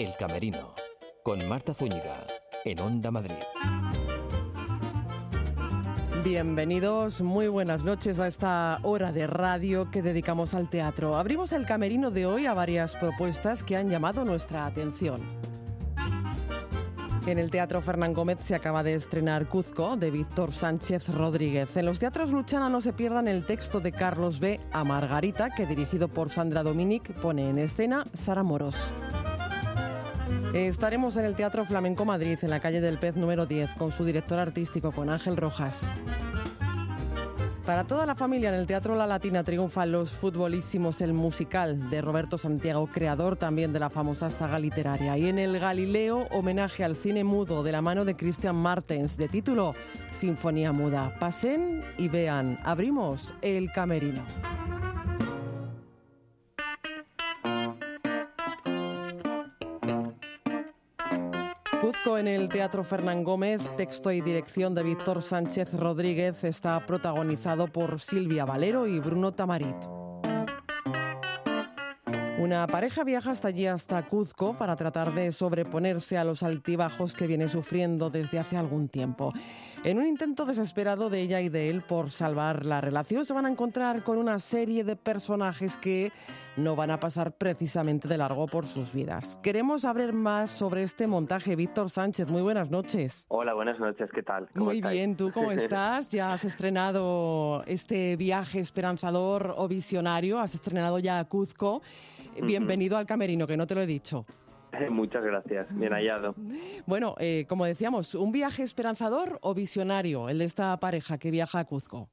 El Camerino, con Marta Zúñiga, en Onda Madrid. Bienvenidos, muy buenas noches a esta hora de radio que dedicamos al teatro. Abrimos el camerino de hoy a varias propuestas que han llamado nuestra atención. En el Teatro Fernán Gómez se acaba de estrenar Cuzco de Víctor Sánchez Rodríguez. En los teatros Luchana no se pierdan el texto de Carlos B. a Margarita, que dirigido por Sandra Dominic pone en escena Sara Moros. Estaremos en el Teatro Flamenco Madrid, en la calle del Pez número 10, con su director artístico, con Ángel Rojas. Para toda la familia en el Teatro La Latina triunfan los futbolísimos El Musical de Roberto Santiago, creador también de la famosa saga literaria. Y en el Galileo, homenaje al cine mudo de la mano de Christian Martens, de título Sinfonía Muda. Pasen y vean, abrimos el camerino. En el Teatro Fernán Gómez, texto y dirección de Víctor Sánchez Rodríguez, está protagonizado por Silvia Valero y Bruno Tamarit. Una pareja viaja hasta allí, hasta Cuzco, para tratar de sobreponerse a los altibajos que viene sufriendo desde hace algún tiempo. En un intento desesperado de ella y de él por salvar la relación, se van a encontrar con una serie de personajes que no van a pasar precisamente de largo por sus vidas. Queremos saber más sobre este montaje. Víctor Sánchez, muy buenas noches. Hola, buenas noches, ¿qué tal? Muy bien, ¿tú cómo estás? Ya has estrenado este viaje esperanzador o visionario, has estrenado ya Cuzco. Bienvenido al Camerino, que no te lo he dicho. Muchas gracias, bien hallado. Bueno, eh, como decíamos, ¿un viaje esperanzador o visionario el de esta pareja que viaja a Cuzco?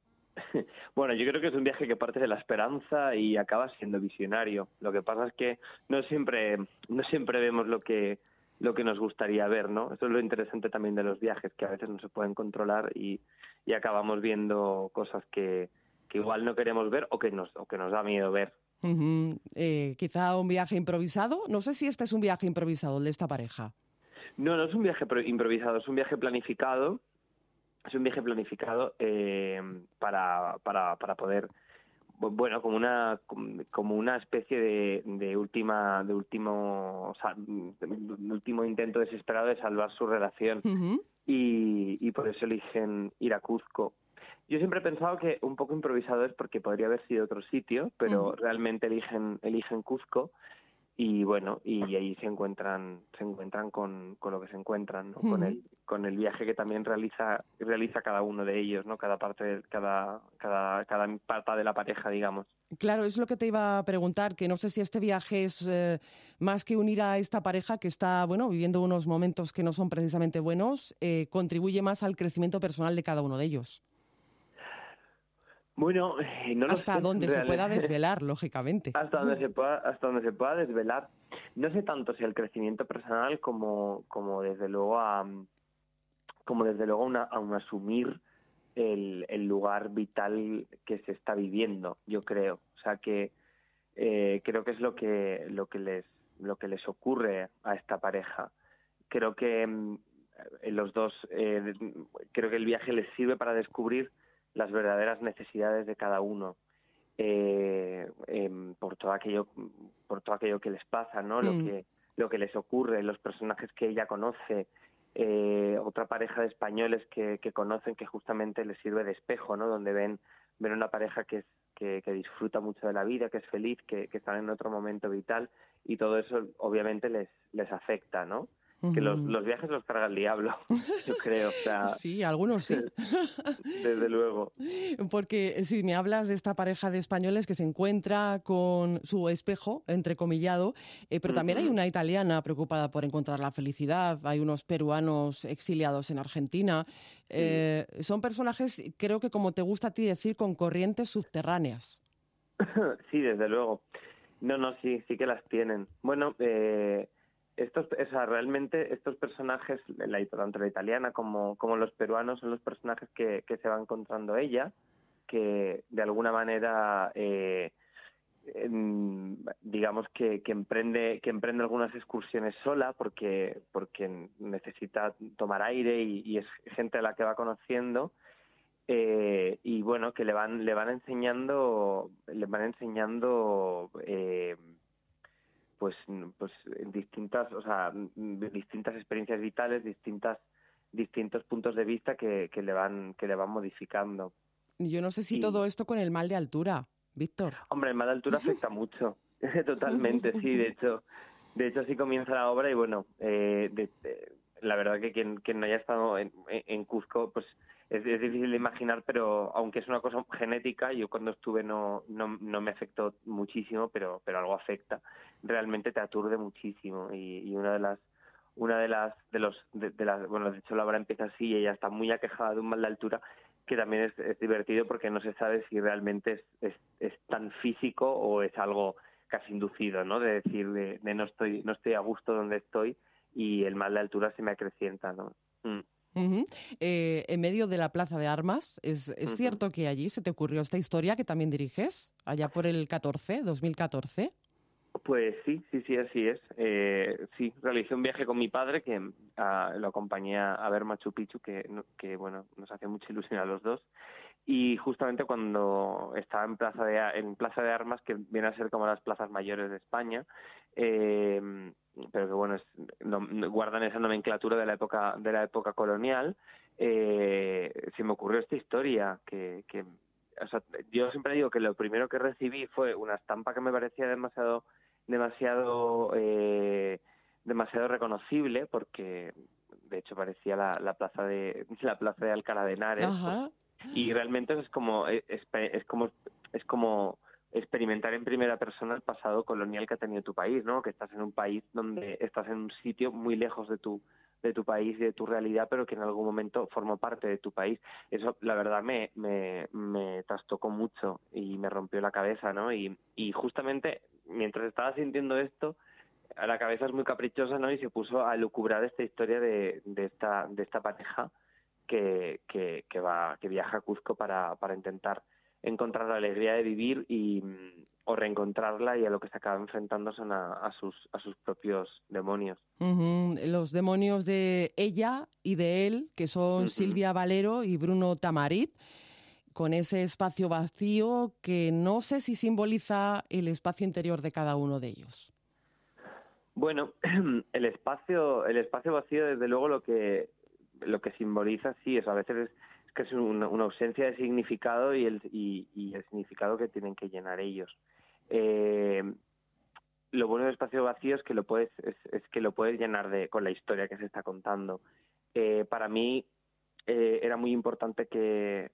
Bueno, yo creo que es un viaje que parte de la esperanza y acaba siendo visionario. Lo que pasa es que no siempre, no siempre vemos lo que, lo que nos gustaría ver, ¿no? Eso es lo interesante también de los viajes, que a veces no se pueden controlar y, y acabamos viendo cosas que, que igual no queremos ver o que nos, o que nos da miedo ver. Eh, quizá un viaje improvisado. No sé si este es un viaje improvisado, el de esta pareja. No, no es un viaje improvisado, es un viaje planificado. Es un viaje planificado eh, para, para, para poder, bueno, como una como una especie de, de última de último de último intento desesperado de salvar su relación y, y por eso eligen ir a Cuzco yo siempre he pensado que un poco improvisado es porque podría haber sido otro sitio, pero realmente eligen, eligen Cuzco y bueno, y ahí se encuentran, se encuentran con, con lo que se encuentran, con el, con el viaje que también realiza, realiza cada uno de ellos, ¿no? Cada parte, cada, cada, cada parte de la pareja, digamos. Claro, es lo que te iba a preguntar, que no sé si este viaje es eh, más que unir a esta pareja que está, bueno, viviendo unos momentos que no son precisamente buenos, eh, contribuye más al crecimiento personal de cada uno de ellos. Bueno, eh, no hasta donde se pueda desvelar, lógicamente. Hasta donde se pueda, hasta donde se pueda desvelar. No sé tanto si el crecimiento personal como, como desde luego a, como desde luego a un asumir el, el, lugar vital que se está viviendo. Yo creo, o sea que eh, creo que es lo que lo que les lo que les ocurre a esta pareja. Creo que mm, los dos, eh, creo que el viaje les sirve para descubrir las verdaderas necesidades de cada uno eh, em, por todo aquello por todo aquello que les pasa no lo mm. que lo que les ocurre los personajes que ella conoce eh, otra pareja de españoles que, que conocen que justamente les sirve de espejo no donde ven ven una pareja que es que, que, disfruta mucho de la vida, que es feliz, que, que están en otro momento vital y todo eso obviamente les, les afecta, ¿no? Que los, los, viajes los carga el diablo, yo creo. sí, algunos sí. Desde luego. Porque si me hablas de esta pareja de españoles que se encuentra con su espejo, entrecomillado, eh, pero también hay una italiana preocupada por encontrar la felicidad, hay unos peruanos exiliados en Argentina. Eh, son personajes, creo que como te gusta a ti decir, con corrientes subterráneas. sí, desde luego. No, no, sí, sí que las tienen. Bueno, eh, estos, o sea, realmente estos personajes, la, tanto la italiana como, como los peruanos, son los personajes que, que se va encontrando ella, que de alguna manera, eh, digamos que, que, emprende, que emprende algunas excursiones sola porque, porque necesita tomar aire y, es gente a la que va conociendo. Eh, y bueno que le van le van enseñando le van enseñando eh, pues, pues distintas, o sea, distintas experiencias vitales, distintas distintos puntos de vista que, que le van que le van modificando. Yo no sé si todo esto con el mal de altura, Víctor. Hombre, el mal de altura afecta mucho, totalmente, sí. De hecho, de hecho así comienza la obra y bueno, eh, la verdad que quien, quien no haya estado en, en Cuzco, pues es, difícil de imaginar, pero aunque es una cosa genética, yo cuando estuve no, no, no me afectó muchísimo, pero, pero algo afecta. Realmente te aturde muchísimo y, y una de las una de las de los de, las bueno de hecho la obra empieza así y ella está muy aquejada de un mal de altura que también es, divertido porque no se sabe si realmente es, es, tan físico o es algo casi inducido no de decir de, no estoy no estoy a gusto donde estoy y el mal de altura se me acrecienta no mm. Eh, en medio de la Plaza de Armas, ¿es, cierto que allí se te ocurrió esta historia que también diriges, allá por el 14, 2014? Pues sí, sí, sí, así es. Eh, sí, realicé un viaje con mi padre que ah, lo acompañé a ver Machu Picchu, que, que bueno, nos hace mucha ilusión a los dos. Y justamente cuando estaba en Plaza de, en Plaza de Armas, que viene a ser como las plazas mayores de España, eh, pero que bueno, guardan esa nomenclatura de la época, de la época colonial, eh, se me ocurrió esta historia que, que o sea, yo siempre digo que lo primero que recibí fue una estampa que me parecía demasiado demasiado eh, demasiado reconocible porque de hecho parecía la, la plaza de la plaza de Alcalá de Henares y realmente es como es, es como es como experimentar en primera persona el pasado colonial que ha tenido tu país, ¿no? Que estás en un país donde estás en un sitio muy lejos de tu de tu país y de tu realidad, pero que en algún momento formó parte de tu país. Eso, la verdad, me, me, me trastocó mucho y me rompió la cabeza, ¿no? Y, y justamente mientras estaba sintiendo esto, la cabeza es muy caprichosa, ¿no? Y se puso a lucubrar esta historia de, de esta de esta pareja que, que, que va que viaja a Cusco para, para intentar encontrar la alegría de vivir y o reencontrarla y a lo que se acaba enfrentando son a, sus a sus propios demonios. Los demonios de ella y de él, que son Silvia Valero y Bruno Tamarit, con ese espacio vacío que no sé si simboliza el espacio interior de cada uno de ellos. Bueno, el espacio el espacio vacío desde luego lo que lo que simboliza sí es a veces es que es una, ausencia de significado y el, y, el significado que tienen que llenar ellos. Eh, lo bueno del espacio vacío es que lo puedes es, que lo puedes llenar de con la historia que se está contando. Eh, para mí eh, era muy importante que,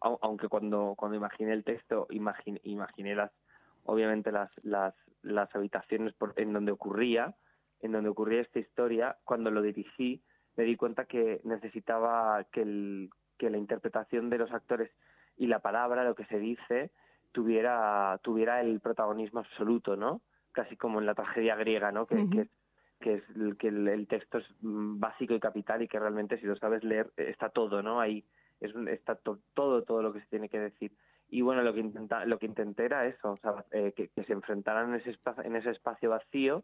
aunque cuando cuando imaginé el texto imaginé, imaginé obviamente las las habitaciones en donde ocurría en donde ocurría esta historia cuando lo dirigí me di cuenta que necesitaba que el que la interpretación de los actores y la palabra, lo que se dice, tuviera, tuviera el protagonismo absoluto, ¿no? Casi como en la tragedia griega, ¿no? Que, que, que, es, que el, texto es básico y capital y que realmente si lo sabes leer está todo, ¿no? Ahí es, está todo, todo lo que se tiene que decir. Y bueno, lo que, intenta, lo que intenté era eso, o sea, eh, que, se enfrentaran en ese, espacio, en ese espacio vacío,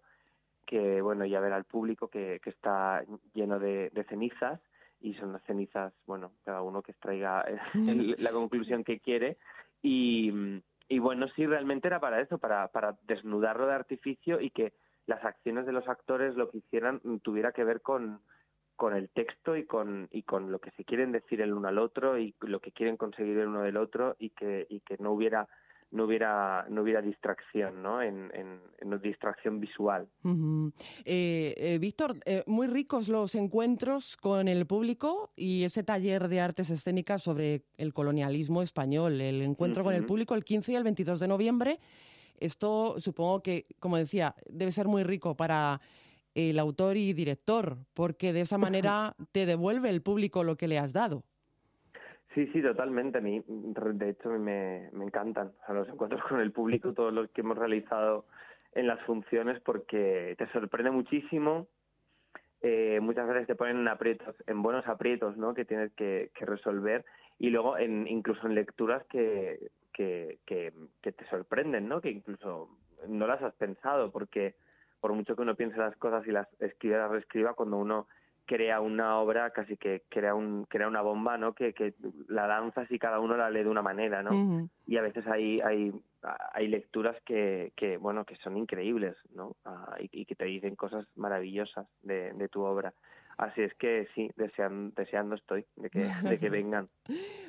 que bueno, ya ver al público que, que está lleno de, de cenizas y son las cenizas, bueno, cada uno que extraiga la conclusión que quiere. Y, y bueno, sí, realmente era para eso, para, para desnudarlo de artificio y que las acciones de los actores lo que hicieran tuviera que ver con, con el texto y con, y con lo que se quieren decir el uno al otro y lo que quieren conseguir el uno del otro y que, y que no hubiera no hubiera no hubiera distracción no en, en, distracción visual. Eh, eh, Víctor eh, muy ricos los encuentros con el público y ese taller de artes escénicas sobre el colonialismo español el encuentro con el público el 15 y el 22 de noviembre. Esto supongo que como decía debe ser muy rico para el autor y director porque de esa manera te devuelve el público lo que le has dado Sí, sí, totalmente. A mí, de hecho, me, me encantan los encuentros con el público, todos los que hemos realizado en las funciones, porque te sorprende muchísimo. Eh, muchas veces te ponen en aprietos, en buenos aprietos, ¿no? Que tienes que, resolver y luego en, incluso en lecturas que, que, que, que te sorprenden, ¿no? Que incluso no las has pensado, porque por mucho que uno piense las cosas y las escriba, las reescriba, cuando uno crea una obra, casi que crea un crea una bomba, ¿no? Que, que la danzas y cada uno la lee de una manera, ¿no? Y a veces hay hay hay lecturas que, que bueno que son increíbles, ¿no? Ah, y, que te dicen cosas maravillosas de, de tu obra. Así es que sí, desean, deseando estoy de que, de que vengan.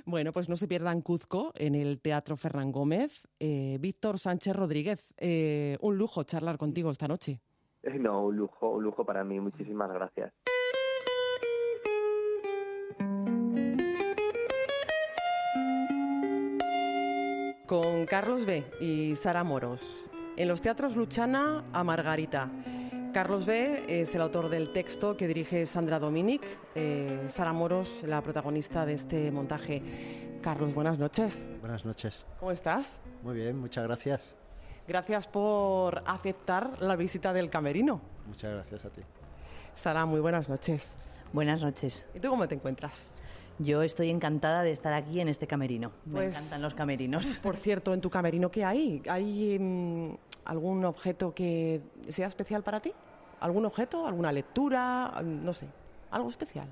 bueno, pues no se pierdan Cuzco en el Teatro Fernán Gómez. Eh, Víctor Sánchez Rodríguez, eh, un lujo charlar contigo esta noche. No, un lujo, un lujo para mí. Muchísimas gracias. Con Carlos B. y Sara Moros. En los teatros Luchana a Margarita. Carlos B. es el autor del texto que dirige Sandra Dominic. Eh, Sara Moros, la protagonista de este montaje. Carlos, buenas noches. Buenas noches. ¿Cómo estás? Muy bien, muchas gracias. Gracias por aceptar la visita del camerino. Muchas gracias a ti. Sara, muy buenas noches. Buenas noches. ¿Y tú cómo te encuentras? Yo estoy encantada de estar aquí en este camerino. Me pues, encantan los camerinos. Por cierto, en tu camerino, ¿qué hay? ¿Hay mm, algún objeto que sea especial para ti? ¿Algún objeto? ¿Alguna lectura? No sé, algo especial.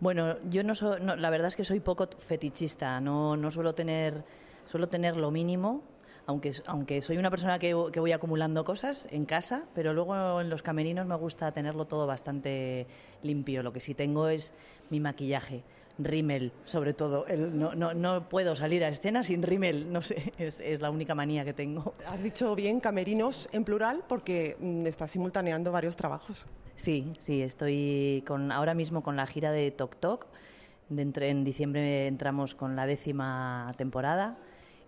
Bueno, yo no soy, la verdad es que soy poco fetichista, no, no suelo tener, suelo tener lo mínimo aunque, aunque soy una persona que, voy acumulando cosas en casa, pero luego en los camerinos me gusta tenerlo todo bastante limpio. Lo que sí tengo es mi maquillaje, rímel, sobre todo. no, no, no, puedo salir a escena sin rímel, no sé, es, es, la única manía que tengo. Has dicho bien camerinos en plural porque mm, estás simultaneando varios trabajos. Sí, sí, estoy con, ahora mismo con la gira de Tok Tok. en diciembre entramos con la décima temporada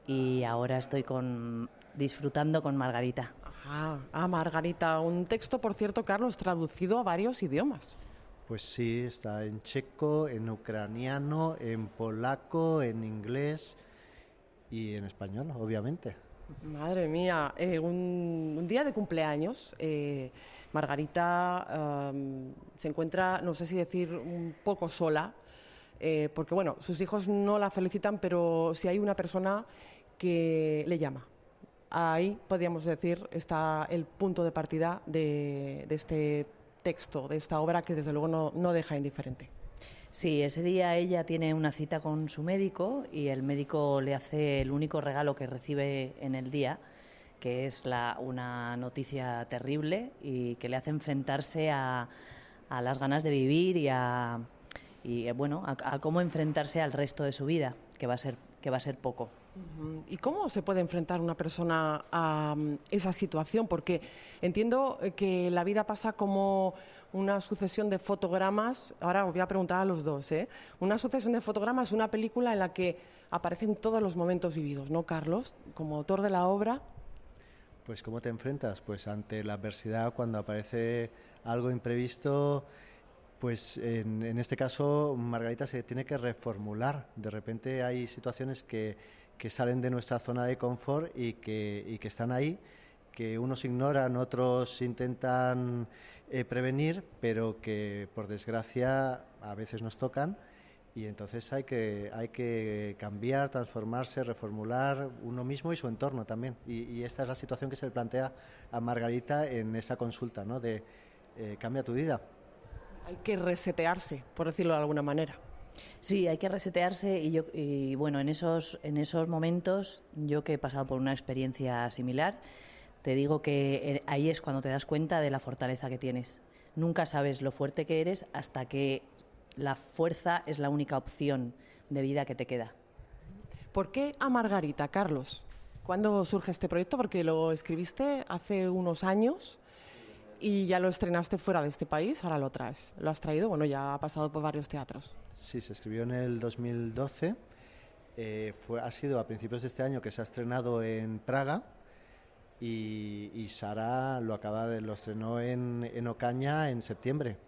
y ahora estoy con, disfrutando con Margarita. Ajá. Ah, Margarita, un texto, por cierto, Carlos, traducido a varios idiomas. Pues sí, está en checo, en ucraniano, en polaco, en inglés y en español, obviamente. Madre mía, eh, un, día de cumpleaños, eh, Margarita se encuentra, no sé si decir, un poco sola, eh, porque bueno, sus hijos no la felicitan, pero si hay una persona que le llama. Ahí, podríamos decir, está el punto de partida de, este texto, de esta obra que desde luego no, no deja indiferente. Sí, ese día ella tiene una cita con su médico y el médico le hace el único regalo que recibe en el día, que es la, una noticia terrible y que le hace enfrentarse a, a las ganas de vivir y a, y, bueno, a, a, cómo enfrentarse al resto de su vida, que va a ser, que va a ser poco. ¿Y cómo se puede enfrentar una persona a mm, esa situación? Porque entiendo eh, que la vida pasa como una sucesión de fotogramas. Ahora os voy a preguntar a los dos, ¿eh? Una sucesión de fotogramas, una película en la que aparecen todos los momentos vividos, ¿no, Carlos? Como autor de la obra. Pues cómo te enfrentas, pues ante la adversidad cuando aparece algo imprevisto. Pues en, en este caso Margarita se tiene que reformular. De repente hay situaciones que que salen de nuestra zona de confort y que, están ahí, que unos ignoran, otros intentan eh, prevenir, pero que por desgracia a veces nos tocan y entonces hay que, hay que cambiar, transformarse, reformular uno mismo y su entorno también. Y, esta es la situación que se le plantea a Margarita en esa consulta, ¿no? de eh, cambia tu vida. Hay que resetearse, por decirlo de alguna manera. Sí, hay que resetearse y, yo, bueno, en esos, en esos momentos, yo que he pasado por una experiencia similar, te digo que eh, ahí es cuando te das cuenta de la fortaleza que tienes. Nunca sabes lo fuerte que eres hasta que la fuerza es la única opción de vida que te queda. ¿Por qué a Margarita, Carlos? ¿Cuándo surge este proyecto? Porque lo escribiste hace unos años y ya lo estrenaste fuera de este país, ahora lo traes. Lo has traído, bueno, ya ha pasado por varios teatros. Sí, se escribió en el 2012. Eh, fue, ha sido a principios de este año que se ha estrenado en Praga y, Sara lo acaba de, lo estrenó en, en, Ocaña en septiembre.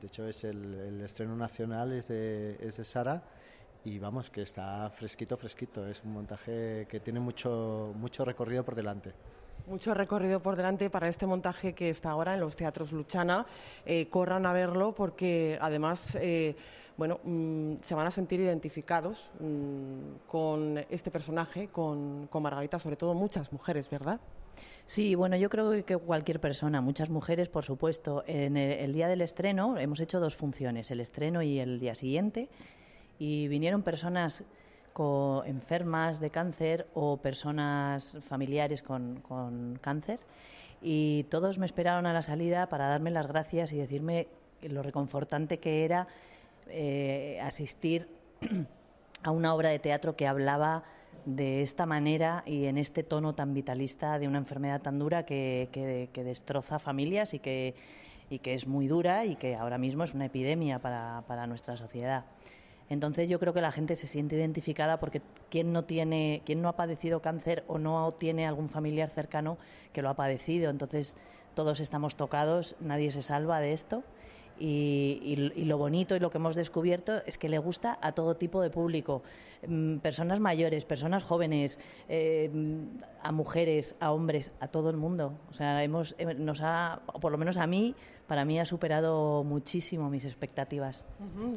De hecho, es el, estreno nacional es de, es de Sara y vamos, que está fresquito, fresquito. Es un montaje que tiene mucho, mucho recorrido por delante. Mucho recorrido por delante para este montaje que está ahora en los teatros Luchana. Eh, corran a verlo porque además, eh, bueno, mm, se van a sentir identificados mm, con este personaje, con, con Margarita, sobre todo muchas mujeres, ¿verdad? Sí, bueno, yo creo que cualquier persona, muchas mujeres, por supuesto. En el, día del estreno hemos hecho dos funciones, el estreno y el día siguiente, y vinieron personas enfermas de cáncer o personas familiares con, cáncer y todos me esperaron a la salida para darme las gracias y decirme lo reconfortante que era eh, asistir a una obra de teatro que hablaba de esta manera y en este tono tan vitalista de una enfermedad tan dura que, que, destroza familias y que, y que es muy dura y que ahora mismo es una epidemia para, para nuestra sociedad. Entonces yo creo que la gente se siente identificada porque quien no tiene, quien no ha padecido cáncer o no tiene algún familiar cercano que lo ha padecido. Entonces todos estamos tocados, nadie se salva de esto y, lo bonito y lo que hemos descubierto es que le gusta a todo tipo de público, mm, personas mayores, personas jóvenes, eh, a mujeres, a hombres, a todo el mundo. O sea, hemos, eh, nos ha, por lo menos a mí, para mí ha superado muchísimo mis expectativas.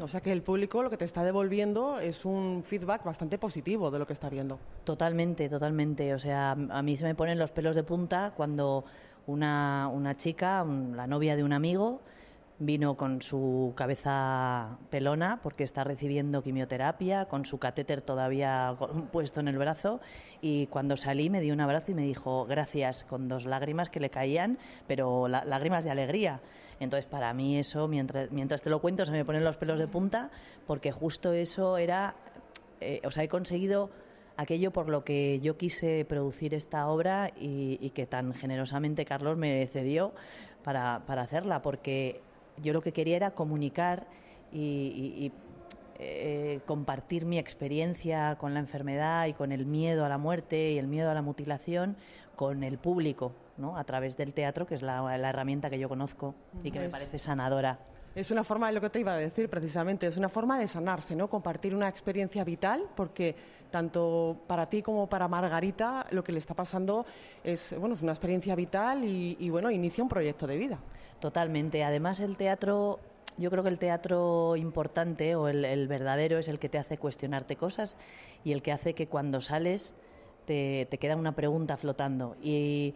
O sea que el público lo que te está devolviendo es un feedback bastante positivo de lo que está viendo. Totalmente, totalmente. O sea, a mí se me ponen los pelos de punta cuando una, una chica, la novia de un amigo, Vino con su cabeza pelona porque está recibiendo quimioterapia, con su catéter todavía puesto en el brazo y cuando salí me dio un abrazo y me dijo gracias con dos lágrimas que le caían, pero lágrimas de alegría. Entonces para mí eso, mientras, mientras te lo cuento, se me ponen los pelos de punta porque justo eso era, eh, o sea, he conseguido aquello por lo que yo quise producir esta obra y, que tan generosamente Carlos me cedió para, para hacerla, porque yo lo que quería era comunicar y, eh, compartir mi experiencia con la enfermedad y con el miedo a la muerte y el miedo a la mutilación con el público, ¿no? a través del teatro, que es la, herramienta que yo conozco y que me parece sanadora. Es una forma de lo que te iba a decir precisamente, es una forma de sanarse, ¿no? Compartir una experiencia vital, porque tanto para ti como para Margarita lo que le está pasando es, bueno, es una experiencia vital y, bueno, inicia un proyecto de vida. Totalmente. Además, el teatro yo creo que el teatro importante o el, verdadero es el que te hace cuestionarte cosas y el que hace que cuando sales te, queda una pregunta flotando. Y,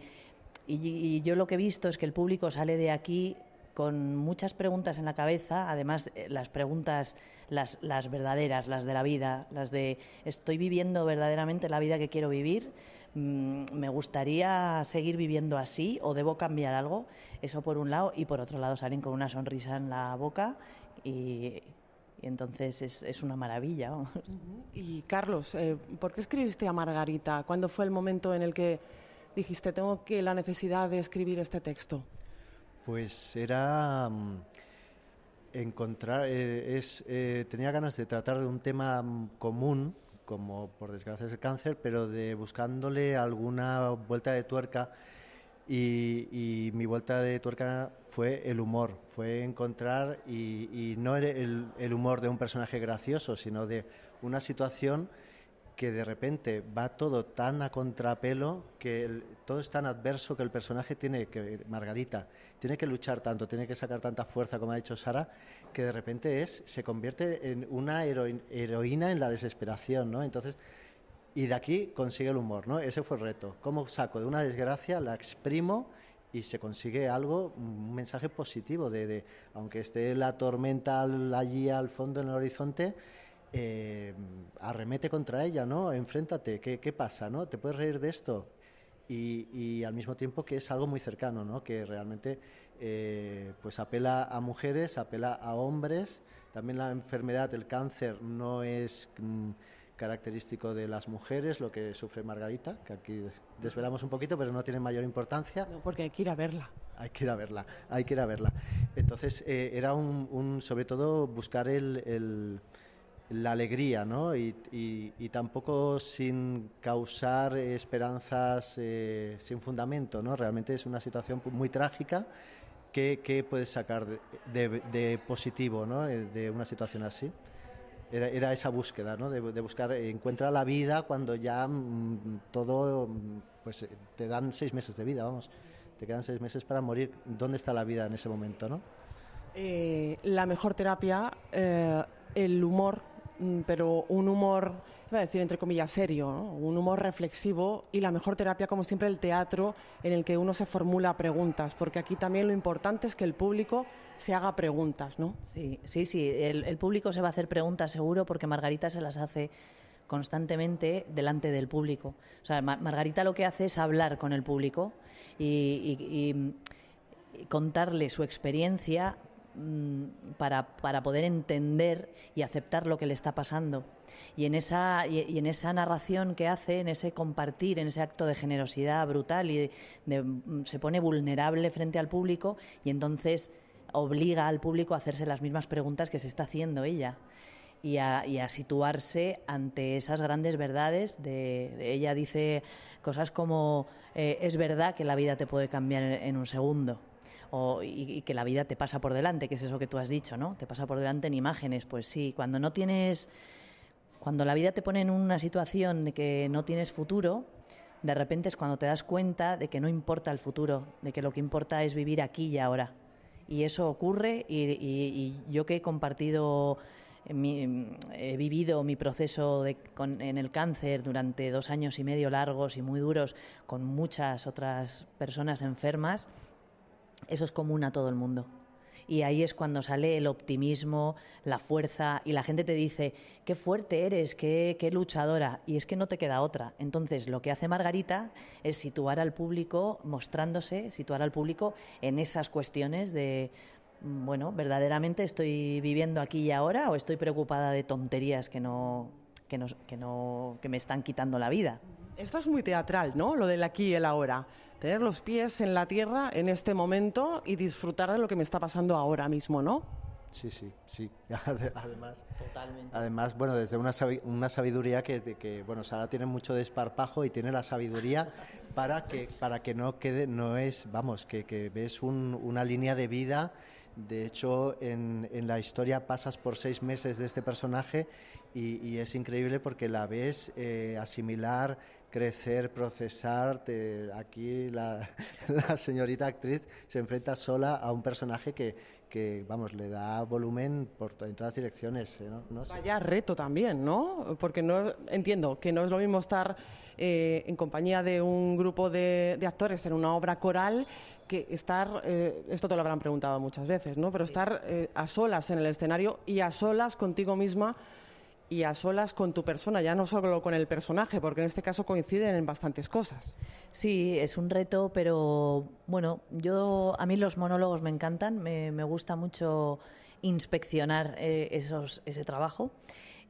yo lo que he visto es que el público sale de aquí con muchas preguntas en la cabeza, además eh, las preguntas, las, las verdaderas, las de la vida, las de ¿estoy viviendo verdaderamente la vida que quiero vivir? Mm, me gustaría seguir viviendo así o debo cambiar algo. Eso por un lado. Y por otro lado salen con una sonrisa en la boca y, entonces es, una maravilla. Y Carlos, eh, ¿por qué escribiste a Margarita? ¿Cuándo fue el momento en el que dijiste tengo que la necesidad de escribir este texto? Pues era mm, encontrar, eh, es, eh, tenía ganas de tratar de un tema mm, común como por desgracia es el cáncer, pero de buscándole alguna vuelta de tuerca. Y, mi vuelta de tuerca fue el humor, fue encontrar, y, no el, el, humor de un personaje gracioso, sino de una situación que de repente va todo tan a contrapelo, que todo es tan adverso que el personaje tiene que, Margarita, tiene que luchar tanto, tiene que sacar tanta fuerza, como ha dicho Sara, que de repente es, se convierte en una heroína en la desesperación, ¿no? Entonces, y de aquí consigue el humor, ¿no? Ese fue el reto. ¿Cómo saco de una desgracia, la exprimo y se consigue algo, un mensaje positivo de, de aunque esté la tormenta allí al fondo en el horizonte, eh, arremete contra ella, ¿no? Enfréntate, ¿qué, ¿qué, pasa, no? ¿Te puedes reír de esto? Y, al mismo tiempo que es algo muy cercano, ¿no? Que realmente eh, pues apela a mujeres, apela a hombres. También la enfermedad, el cáncer, no es mm, característico de las mujeres, lo que sufre Margarita, que aquí desvelamos un poquito, pero no tiene mayor importancia. porque hay que ir a verla. Hay que ir a verla, hay que ir a verla. Entonces, eh, era un, sobre todo buscar el la alegría, ¿no? Y, tampoco sin causar esperanzas eh, sin fundamento, ¿no? Realmente es una situación muy trágica. ¿Qué, puedes sacar de, positivo, ¿no? Eh, de una situación así? Era, esa búsqueda, ¿no? De, buscar, encuentra la vida cuando ya mm, todo, pues eh, te dan seis meses de vida, vamos. Te quedan seis meses para morir. ¿Dónde está la vida en ese momento, no? la mejor terapia, el humor mm, pero un humor, iba a decir entre comillas serio, un humor reflexivo y la mejor terapia, como siempre, el teatro en el que uno se formula preguntas, porque aquí también lo importante es que el público se haga preguntas, ¿no? Sí, sí, sí, el, público se va a hacer preguntas seguro porque Margarita se las hace constantemente delante del público. O sea, Margarita lo que hace es hablar con el público y contarle su experiencia Mm, para, para, poder entender y aceptar lo que le está pasando. Y en, esa, y, en esa narración que hace, en ese compartir, en ese acto de generosidad brutal y mm, se pone vulnerable frente al público y entonces obliga al público a hacerse las mismas preguntas que se está haciendo ella. Y a, y a situarse ante esas grandes verdades. De, ella dice cosas como, eh, es verdad que la vida te puede cambiar en un segundo y, que la vida te pasa por delante, que es eso que tú has dicho, ¿no? Te pasa por delante en imágenes, pues sí, cuando no tienes, cuando la vida te pone en una situación de que no tienes futuro, de repente es cuando te das cuenta de que no importa el futuro, de que lo que importa es vivir aquí y ahora. Y eso ocurre y, yo que he compartido, he vivido mi proceso en el cáncer durante dos años y medio largos y muy duros con muchas otras personas enfermas, eso es común a todo el mundo. Y ahí es cuando sale el optimismo, la fuerza, y la gente te dice, qué fuerte eres, qué, luchadora, y es que no te queda otra. Entonces, lo que hace Margarita es situar al público, mostrándose, situar al público en esas cuestiones de, mm, bueno, verdaderamente estoy viviendo aquí y ahora o estoy preocupada de tonterías que no, que no, que no, que me están quitando la vida. Esto es muy teatral, ¿no? Lo del aquí y el ahora tener los pies en la tierra en este momento y disfrutar de lo que me está pasando ahora mismo, ¿no? Sí, sí, sí. Además, además bueno, desde una, una sabiduría que, que, bueno, Sara tiene mucho desparpajo y tiene la sabiduría para que, para que no quede, no es, vamos, que, que ves una línea de vida. De hecho, en, en, la historia pasas por seis meses de este personaje y, es increíble porque la ves eh, asimilar crecer, procesar. aquí la, señorita actriz se enfrenta sola a un personaje que, que vamos, le da volumen por en todas direcciones. ¿eh? ¿no? Vaya reto también, ¿no? Porque no entiendo que no es lo mismo estar eh, en compañía de un grupo de, actores en una obra coral que estar, eh, esto te lo habrán preguntado muchas veces, ¿no? Pero estar a solas en el escenario y a solas contigo misma y a solas con tu persona, ya no solo con el personaje, porque en este caso coinciden en bastantes cosas. Sí, es un reto, pero bueno, yo a mí los monólogos me encantan, me, gusta mucho inspeccionar eh, esos, ese trabajo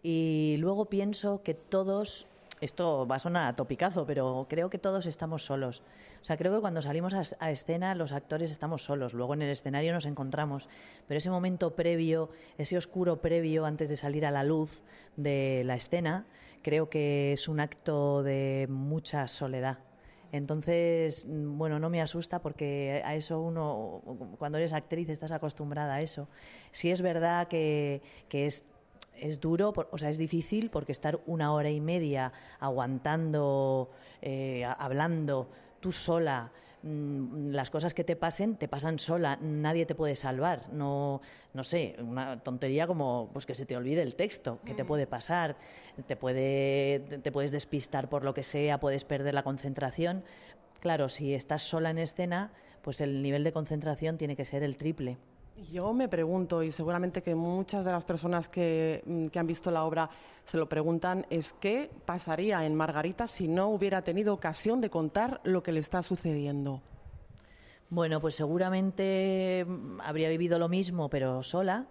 y luego pienso que todos esto va a sonar a topicazo, pero creo que todos estamos solos. O sea, creo que cuando salimos a, escena los actores estamos solos, luego en el escenario nos encontramos, pero ese momento previo, ese oscuro previo antes de salir a la luz de la escena, creo que es un acto de mucha soledad. Entonces, bueno, no me asusta porque a eso uno, cuando eres actriz, estás acostumbrada a eso. Sí es verdad que, que es es duro, o sea, es difícil porque estar una hora y media aguantando, eh, hablando tú sola, mm, las cosas que te pasen te pasan sola, nadie te puede salvar. No, no sé, una tontería como pues que se te olvide el texto, que te mm. puede pasar, te puede te puedes despistar por lo que sea, puedes perder la concentración. Claro, si estás sola en escena, pues el nivel de concentración tiene que ser el triple. Yo me pregunto, y seguramente que muchas de las personas que, mm, que, han visto la obra se lo preguntan, es qué pasaría en Margarita si no hubiera tenido ocasión de contar lo que le está sucediendo. Bueno, pues seguramente mm, habría vivido lo mismo, pero sola,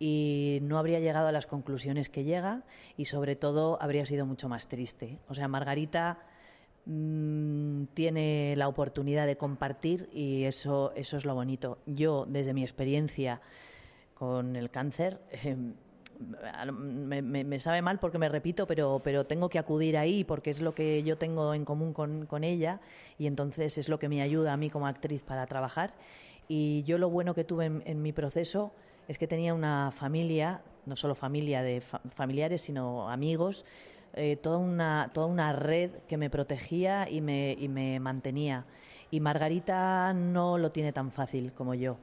y no habría llegado a las conclusiones que llega, y sobre todo habría sido mucho más triste. O sea, Margarita Mm, tiene la oportunidad de compartir y eso, eso es lo bonito. Yo, desde mi experiencia con el cáncer, em, me, sabe mal porque me repito, pero, pero tengo que acudir ahí porque es lo que yo tengo en común con, ella y entonces es lo que me ayuda a mí como actriz para trabajar. Y yo lo bueno que tuve en, mi proceso es que tenía una familia, no solo familia de familiares, sino amigos, eh, toda, una, toda una red que me protegía y me, y me mantenía. Y Margarita no lo tiene tan fácil como yo.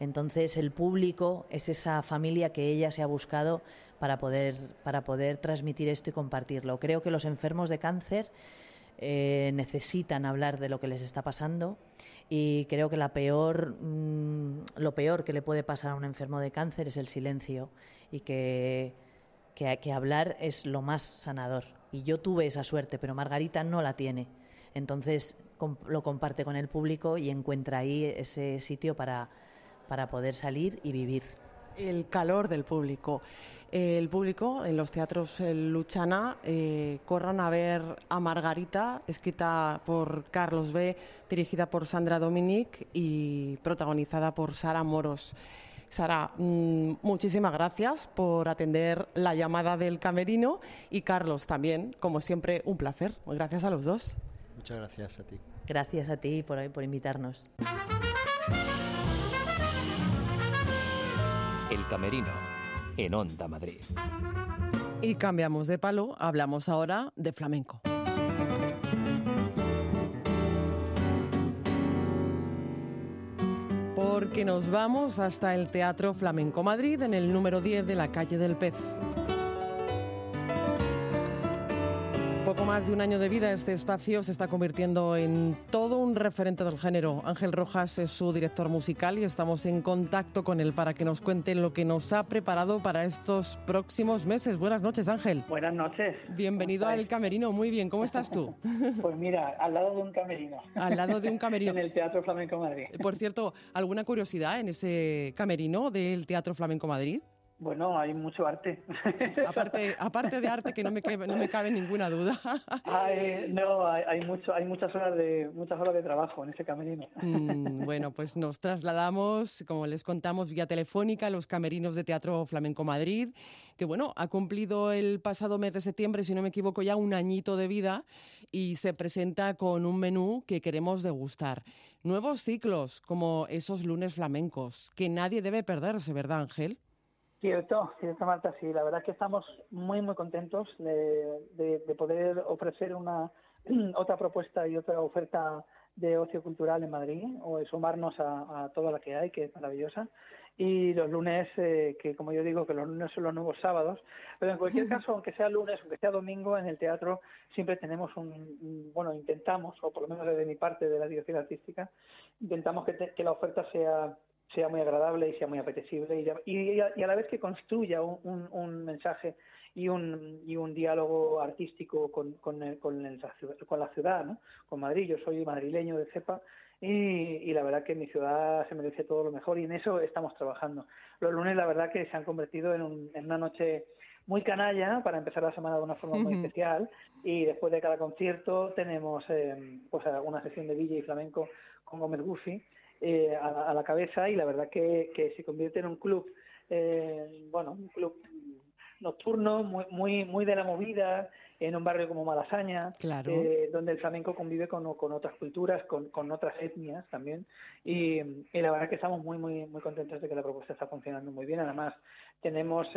Entonces el público es esa familia que ella se ha buscado para poder, para poder transmitir esto y compartirlo. Creo que los enfermos de cáncer eh, necesitan hablar de lo que les está pasando y creo que la peor, mm, lo peor que le puede pasar a un enfermo de cáncer es el silencio y que, que, hablar es lo más sanador. Y yo tuve esa suerte, pero Margarita no la tiene. Entonces lo comparte con el público y encuentra ahí ese sitio para, para poder salir y vivir. El calor del público. El público en los teatros Luchana eh, corran a ver a Margarita, escrita por Carlos B., dirigida por Sandra Dominic y protagonizada por Sara Moros. Sara, mm, muchísimas gracias por atender la llamada del camerino y Carlos también, como siempre, un placer. Gracias a los dos. Muchas gracias a ti. Gracias a ti por, por invitarnos. El Camerino, en Onda Madrid. Y cambiamos de palo, hablamos ahora de flamenco. Porque nos vamos hasta el Teatro Flamenco Madrid en el número 10 de la calle del Pez. Poco más de un año de vida, este espacio se está convirtiendo en todo un referente del género. Ángel Rojas es su director musical y estamos en contacto con él para que nos cuente lo que nos ha preparado para estos próximos meses. Buenas noches, Ángel. Buenas noches. Bienvenido al Camerino. Muy bien, ¿cómo estás tú? Pues mira, al lado de un camerino. Al lado de un camerino. en el Teatro Flamenco Madrid. Por cierto, ¿alguna curiosidad en ese camerino del Teatro Flamenco Madrid? Bueno, hay mucho arte. Aparte, aparte de arte, que no me, cabe, no me cabe ninguna duda. no, hay, mucho, hay muchas horas de muchas horas de trabajo en ese camerino. Mm, bueno, pues nos trasladamos, como les contamos, vía telefónica a los camerinos de Teatro Flamenco Madrid, que bueno, ha cumplido el pasado mes de septiembre, si no me equivoco, ya un añito de vida y se presenta con un menú que queremos degustar. Nuevos ciclos, como esos lunes flamencos, que nadie debe perderse, ¿verdad, Ángel? Cierto, cierto Marta, sí, la verdad es que estamos muy muy contentos de, poder ofrecer una otra propuesta y otra oferta de ocio cultural en Madrid o de sumarnos a, toda la que hay, que es maravillosa. Y los lunes, eh, que como yo digo, que los lunes son los nuevos sábados, pero en cualquier caso, aunque sea lunes, aunque sea domingo, en el teatro siempre tenemos un, bueno, intentamos, o por lo menos desde mi parte de la dirección artística, intentamos que, que la oferta sea sea muy agradable y sea muy apetecible y, a, la vez que construya un, un, mensaje y un, y un diálogo artístico con, con, con, la ciudad, ¿no? con Madrid. Yo soy madrileño de cepa y, y, la verdad que mi ciudad se merece todo lo mejor y en eso estamos trabajando. Los lunes la verdad que se han convertido en, en una noche muy canalla para empezar la semana de una forma muy especial y después de cada concierto tenemos eh, pues una sesión de Villa y Flamenco con Gómez Guffi eh, a, la cabeza y la verdad que, que se convierte en un club, eh, bueno, un club nocturno, muy, muy, muy de la movida, en un barrio como Malasaña, eh, donde el flamenco convive con, con otras culturas, con, con, otras etnias también. Y, y, la verdad que estamos muy, muy, muy contentos de que la propuesta está funcionando muy bien. Además, tenemos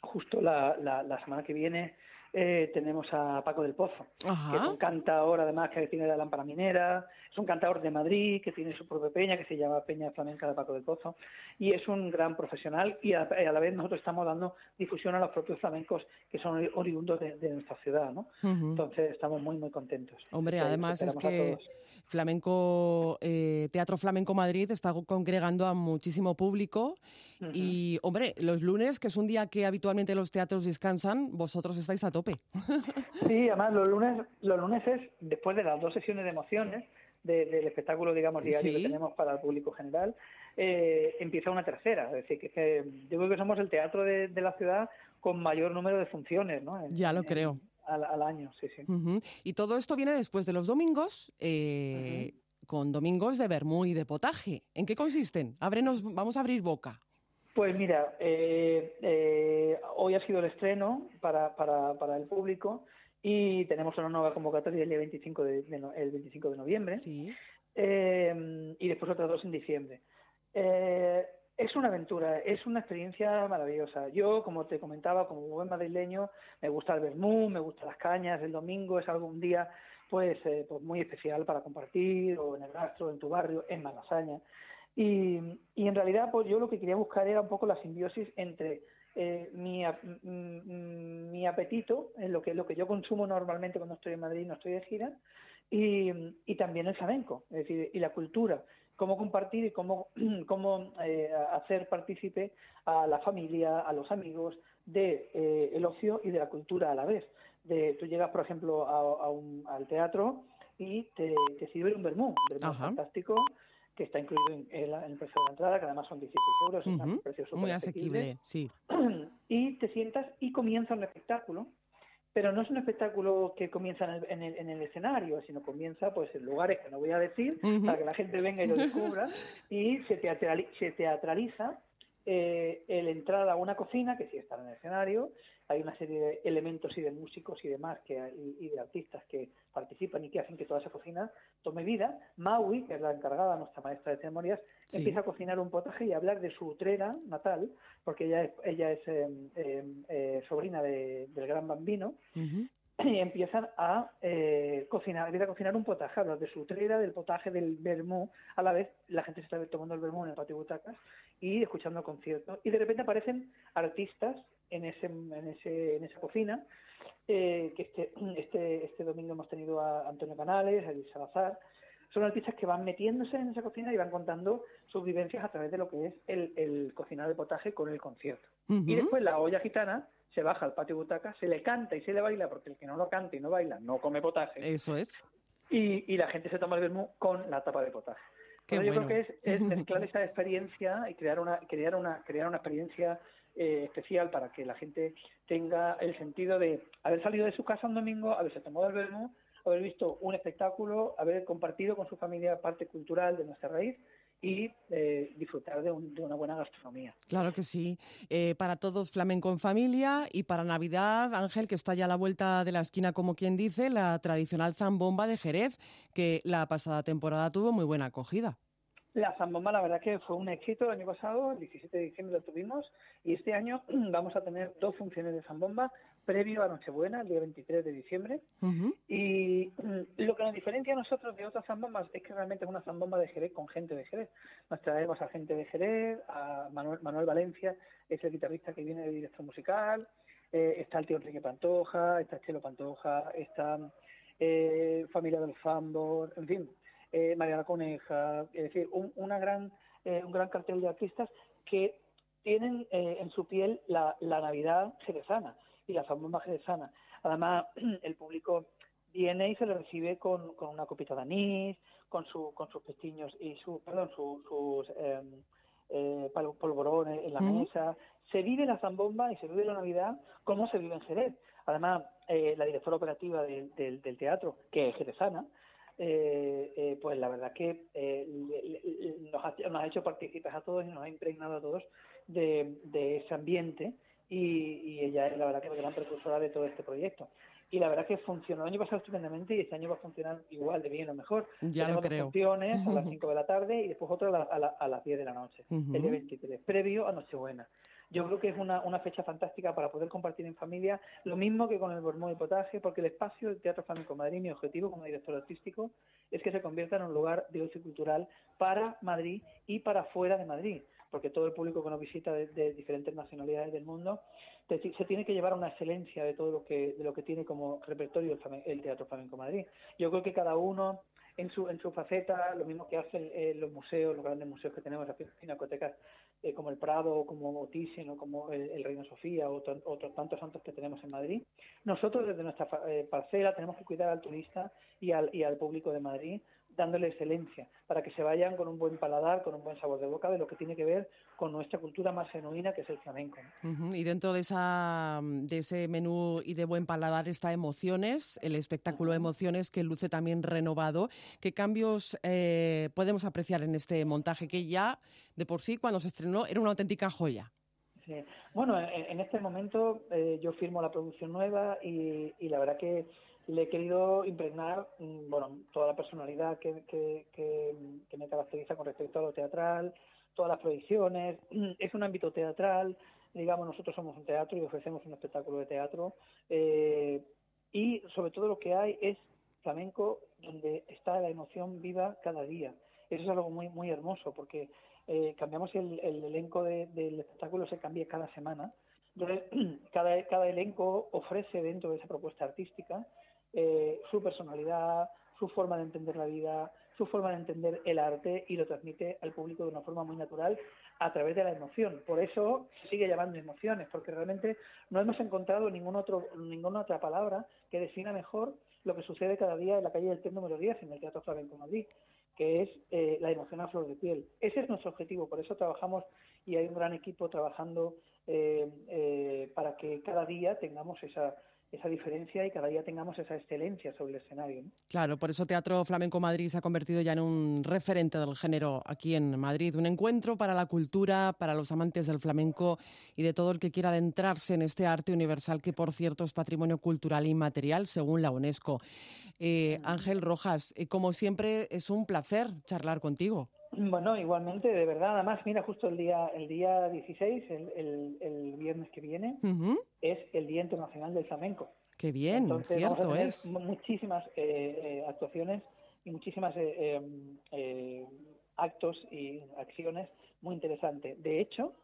justo la, la, la, semana que viene eh, tenemos a Paco del Pozo, que es un cantador además que tiene la lámpara minera, es un cantador de Madrid que tiene su propia peña que se llama Peña Flamenca de Paco del Pozo. Y es un gran profesional y a, la vez nosotros estamos dando difusión a los propios flamencos que son oriundos de, nuestra ciudad, ¿no? Entonces estamos muy muy contentos. Hombre, además es que Flamenco, eh, Teatro Flamenco Madrid está congregando a muchísimo público y, hombre, los lunes, que es un día que habitualmente los teatros descansan, vosotros estáis a tope. Sí, además los lunes, los lunes es después de las dos sesiones de emociones del espectáculo, digamos, diario que tenemos para el público general, eh, empieza una tercera. Es decir, que, yo creo que somos el teatro de, la ciudad con mayor número de funciones, ¿no? ya lo creo. al, año, sí, sí. Y todo esto viene después de los domingos. Eh, con domingos de vermú y de potaje. ¿En qué consisten? Ábrenos, vamos a abrir boca. Pues mira, eh, eh, hoy ha sido el estreno para, para, para, el público y tenemos una nueva convocatoria el día 25 de, el 25 de noviembre eh, y después otras dos en diciembre. es una aventura, es una experiencia maravillosa. Yo, como te comentaba, como buen madrileño, me gusta el vermú, me gustan las cañas, el domingo es algún día pues, pues muy especial para compartir, o en el rastro, en tu barrio, en Malasaña. Y, en realidad, pues yo lo que quería buscar era un poco la simbiosis entre eh, mi, mi, apetito, en lo que, lo que yo consumo normalmente cuando estoy en Madrid y no estoy de gira, y, y también el flamenco, es decir, y la cultura cómo compartir y cómo, cómo eh, hacer partícipe a la familia, a los amigos de eh, el ocio y de la cultura a la vez. De, tú llegas, por ejemplo, a, un, al teatro y te, te sirven un vermú, un vermú fantástico que está incluido en el, precio de la entrada, que además son 16 euros, es un precio Muy asequible, sí. Y te sientas y comienza un espectáculo. Pero no es un espectáculo que comienza en el, en el, escenario, sino comienza pues en lugares que no voy a decir para que la gente venga y lo descubra. Y se, se teatraliza eh, el entrar a una cocina que sí está en el escenario hay una serie de elementos y de músicos y demás que, y, de artistas que participan y que hacen que toda esa cocina tome vida. Maui, que es la encargada, nuestra maestra de ceremonias, empieza a cocinar un potaje y a hablar de su utrera natal, porque ella es, ella es em, em, eh, sobrina del gran bambino, y empiezan a eh, cocinar, a cocinar un potaje, hablar de su utrera, del potaje, del vermú, a la vez la gente se está tomando el vermú en el patio de butacas y escuchando el concierto, y de repente aparecen artistas en, ese, en, ese, en esa cocina. Eh, que este, este, este domingo hemos tenido a Antonio Canales, a Luis Salazar. Son artistas que van metiéndose en esa cocina y van contando sus vivencias a través de lo que es el, el cocinar de potaje con el concierto. Y después la olla gitana se baja al patio butaca, se le canta y se le baila, porque el que no lo canta y no baila no come potaje. Eso es. Y, y la gente se toma el vermú con la tapa de potaje. yo creo que es, es mezclar esa experiencia y crear una, crear una, crear una experiencia eh, especial para que la gente tenga el sentido de haber salido de su casa un domingo, haberse tomado el vermú, haber visto un espectáculo, haber compartido con su familia parte cultural de nuestra raíz y eh, disfrutar de, una buena gastronomía. Claro que sí. Eh, para todos flamenco en familia y para Navidad, Ángel, que está ya a la vuelta de la esquina, como quien dice, la tradicional zambomba de Jerez, que la pasada temporada tuvo muy buena acogida. La Zambomba, la verdad que fue un éxito el año pasado, el 17 de diciembre lo tuvimos, y este año vamos a tener dos funciones de Zambomba previo a Nochebuena, el día 23 de diciembre. Y lo que nos diferencia a nosotros de otras zambombas es que realmente es una zambomba de Jerez con gente de Jerez. Nos traemos a gente de Jerez, a Manuel, Manuel Valencia, es el guitarrista que viene de director musical, eh, está el tío Enrique Pantoja, está Chelo Pantoja, está eh, Familia del Fambor, en fin, eh, María la Coneja, es decir, un, una gran, eh, un gran cartel de artistas que tienen eh, en su piel la, la Navidad jerezana y la zambomba jerezana. Además, el público viene y se le recibe con, con una copita de anís, con, su, con sus pestiños y su, perdón, sus em, eh, polvorones en la mesa. Se vive la zambomba y se vive la Navidad como se vive en Jerez. Además, eh, la directora operativa del, del teatro, que es jerezana, eh, eh, pues la verdad que eh, nos, ha, hecho participar a todos y nos ha impregnado a todos de, ese ambiente y, ella es la verdad que la gran precursora de todo este proyecto. Y la verdad que funcionó el año pasado estupendamente y este año va a funcionar igual de bien o mejor. Ya Tenemos lo creo. funciones a las 5 de la tarde y después otra a, las 10 de la noche, el día 23, previo a Nochebuena. Yo creo que es una, una fecha fantástica para poder compartir en familia, lo mismo que con el Bormón y Potaje, porque el espacio del Teatro Flamenco Madrid, mi objetivo como director artístico, es que se convierta en un lugar de ocio cultural para Madrid y para fuera de Madrid, porque todo el público que nos visita de, diferentes nacionalidades del mundo se tiene que llevar a una excelencia de todo lo que, de lo que tiene como repertorio el, Teatro Flamenco Madrid. Yo creo que cada uno en su, en su faceta, lo mismo que hacen eh, los museos, los grandes museos que tenemos, las pinacotecas eh, como el Prado, como Thyssen o como el, Reino Sofía o otros tantos santos que tenemos en Madrid. Nosotros desde nuestra eh, parcela tenemos que cuidar al turista y al, y al público de Madrid dándole excelencia, para que se vayan con un buen paladar, con un buen sabor de boca de lo que tiene que ver con nuestra cultura más genuina, que es el flamenco. Y dentro de, esa, de ese menú y de buen paladar está Emociones, el espectáculo Emociones que luce también renovado. ¿Qué cambios eh, podemos apreciar en este montaje que ya de por sí cuando se estrenó era una auténtica joya? Bueno, en, este momento eh, yo firmo la producción nueva y, y la verdad que le he querido impregnar mm, bueno toda la personalidad que, que, que, me caracteriza con respecto a lo teatral, todas las proyecciones. Es un ámbito teatral, digamos, nosotros somos un teatro y ofrecemos un espectáculo de teatro. Eh, y sobre todo lo que hay es flamenco donde está la emoción viva cada día. Eso es algo muy muy hermoso porque eh, cambiamos el, elenco del espectáculo, se cambia cada semana. Entonces, cada, cada elenco ofrece dentro de esa propuesta artística eh, su personalidad, su forma de entender la vida, su forma de entender el arte y lo transmite al público de una forma muy natural a través de la emoción. Por eso se sigue llamando emociones, porque realmente no hemos encontrado ningún otro, ninguna otra palabra que defina mejor lo que sucede cada día en la calle del Té número 10, en el Teatro Flamenco Madrid, que es eh, la emoción a flor de piel. Ese es nuestro objetivo, por eso trabajamos y hay un gran equipo trabajando eh, eh, para que cada día tengamos esa esa diferencia y cada día tengamos esa excelencia sobre el escenario. Claro, por eso Teatro Flamenco Madrid se ha convertido ya en un referente del género aquí en Madrid, un encuentro para la cultura, para los amantes del flamenco y de todo el que quiera adentrarse en este arte universal que, por cierto, es patrimonio cultural inmaterial según la UNESCO. Eh, Ángel Rojas, eh, como siempre, es un placer charlar contigo. Bueno, igualmente, de verdad. Además, mira, justo el día el día 16, el, el, viernes que viene, es el Día Internacional del Flamenco. Qué bien, Entonces, cierto vamos a es. Muchísimas eh, eh, actuaciones y muchísimas eh, actos y acciones muy interesantes. De hecho,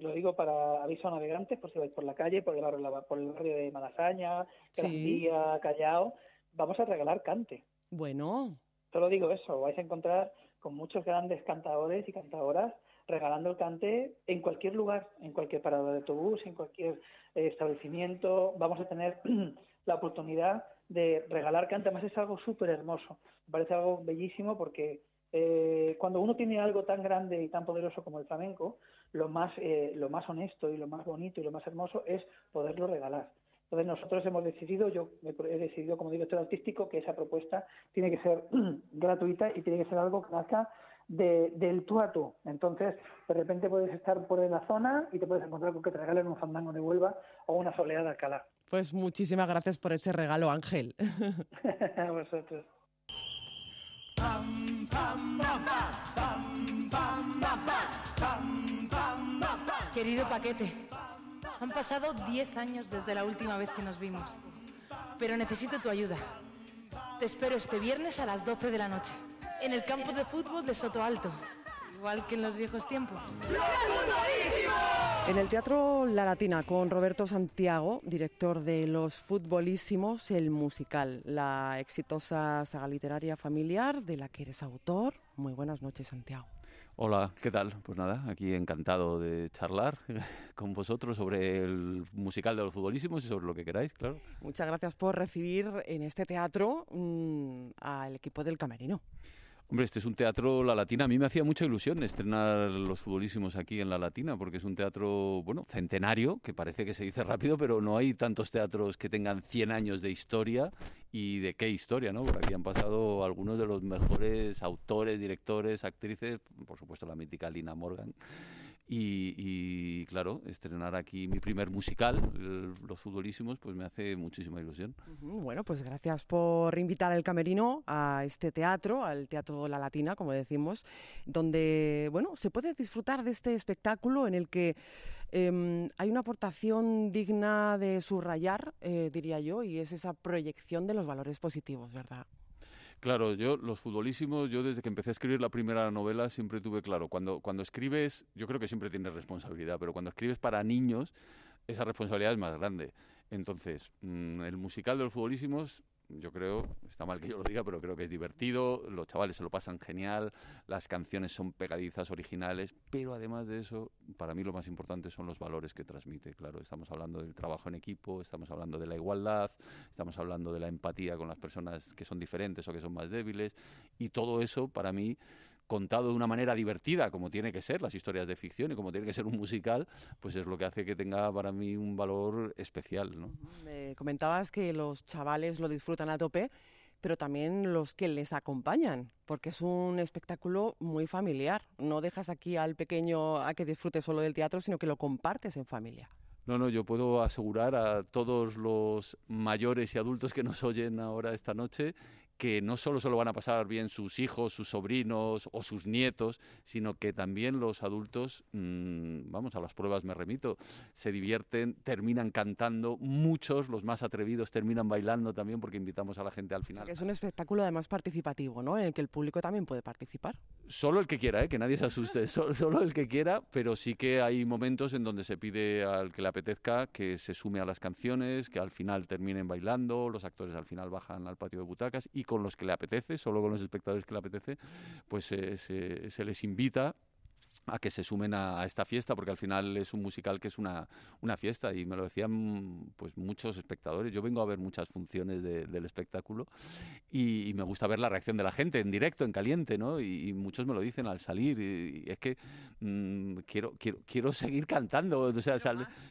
lo digo para aviso a navegantes, por si vais por la calle, por el barrio, por el barrio de Malasaña, Gran Callao, vamos a regalar cante. Bueno. Solo digo eso, vais a encontrar con muchos grandes cantadores y cantadoras regalando el cante en cualquier lugar, en cualquier parada de autobús, en cualquier eh, establecimiento. Vamos a tener la oportunidad de regalar cante. Además es algo súper hermoso. Me parece algo bellísimo porque eh, cuando uno tiene algo tan grande y tan poderoso como el flamenco, lo más, eh, lo más honesto y lo más bonito y lo más hermoso es poderlo regalar. Entonces nosotros hemos decidido, yo he decidido como director artístico que esa propuesta tiene que ser gratuita y tiene que ser algo que nazca del tú a tú. Entonces, de repente puedes estar por la zona y te puedes encontrar con que te regalen un fandango de Huelva o una soleada de Alcalá. Pues muchísimas gracias por ese regalo, Ángel. a vosotros. Querido paquete. Han pasado 10 años desde la última vez que nos vimos, pero necesito tu ayuda. Te espero este viernes a las 12 de la noche, en el campo de fútbol de Soto Alto, igual que en los viejos tiempos. En el Teatro La Latina con Roberto Santiago, director de Los Futbolísimos, el musical, la exitosa saga literaria familiar de la que eres autor. Muy buenas noches, Santiago. Hola, ¿qué tal? Pues nada, aquí encantado de charlar con vosotros sobre el musical de los futbolísimos y sobre lo que queráis, claro. Muchas gracias por recibir en este teatro mm, al equipo del Camerino. Hombre, este es un teatro La Latina. A mí me hacía mucha ilusión estrenar los futbolísimos aquí en La Latina, porque es un teatro, bueno, centenario, que parece que se dice rápido, pero no hay tantos teatros que tengan 100 años de historia. ¿Y de qué historia, no? Por aquí han pasado algunos de los mejores autores, directores, actrices, por supuesto la mítica Lina Morgan. Y, claro, estrenar aquí mi primer musical, Los Futbolísimos, pues me hace muchísima ilusión. Bueno, pues gracias por invitar al Camerino a este teatro, al Teatro La Latina, como decimos, donde, bueno, se puede disfrutar de este espectáculo en el que em, hay una aportación digna de subrayar, eh, diría yo, y es esa proyección de los valores positivos, ¿verdad? Claro, yo, los futbolísimos, yo desde que empecé a escribir la primera novela siempre tuve claro, cuando, cuando escribes, yo creo que siempre tienes responsabilidad, pero cuando escribes para niños, esa responsabilidad es más grande. Entonces, mm, el musical de los futbolísimos yo creo, está mal que yo lo diga, pero creo que es divertido, los chavales se lo pasan genial, las canciones son pegadizas, originales, pero además de eso, para mí lo más importante son los valores que transmite. Claro, estamos hablando del trabajo en equipo, estamos hablando de la igualdad, estamos hablando de la empatía con las personas que son diferentes o que son más débiles, y todo eso para mí contado de una manera divertida, como tiene que ser las historias de ficción y como tiene que ser un musical, pues es lo que hace que tenga para mí un valor especial. ¿no? Me comentabas que los chavales lo disfrutan a tope, pero también los que les acompañan, porque es un espectáculo muy familiar. No dejas aquí al pequeño a que disfrute solo del teatro, sino que lo compartes en familia. No, no, yo puedo asegurar a todos los mayores y adultos que nos oyen ahora esta noche que no solo se lo van a pasar bien sus hijos, sus sobrinos o sus nietos, sino que también los adultos, mm, vamos, a las pruebas me remito, se divierten, terminan cantando, muchos, los más atrevidos, terminan bailando también porque invitamos a la gente al final. es un espectáculo además participativo, ¿no? En el que el público también puede participar. Solo el que quiera, ¿eh? que nadie se asuste, solo, el que quiera, pero sí que hay momentos en donde se pide al que le apetezca que se sume a las canciones, que al final terminen bailando, los actores al final bajan al patio de butacas y con los que le apetece, solo con los espectadores que le apetece, pues se, se les invita a que se sumen a, esta fiesta, porque al final es un musical que es una, una fiesta y me lo decían pues muchos espectadores. Yo vengo a ver muchas funciones del espectáculo y, me gusta ver la reacción de la gente en directo, en caliente, ¿no? Y, muchos me lo dicen al salir y, es que mm, quiero, quiero, quiero seguir cantando. O sea,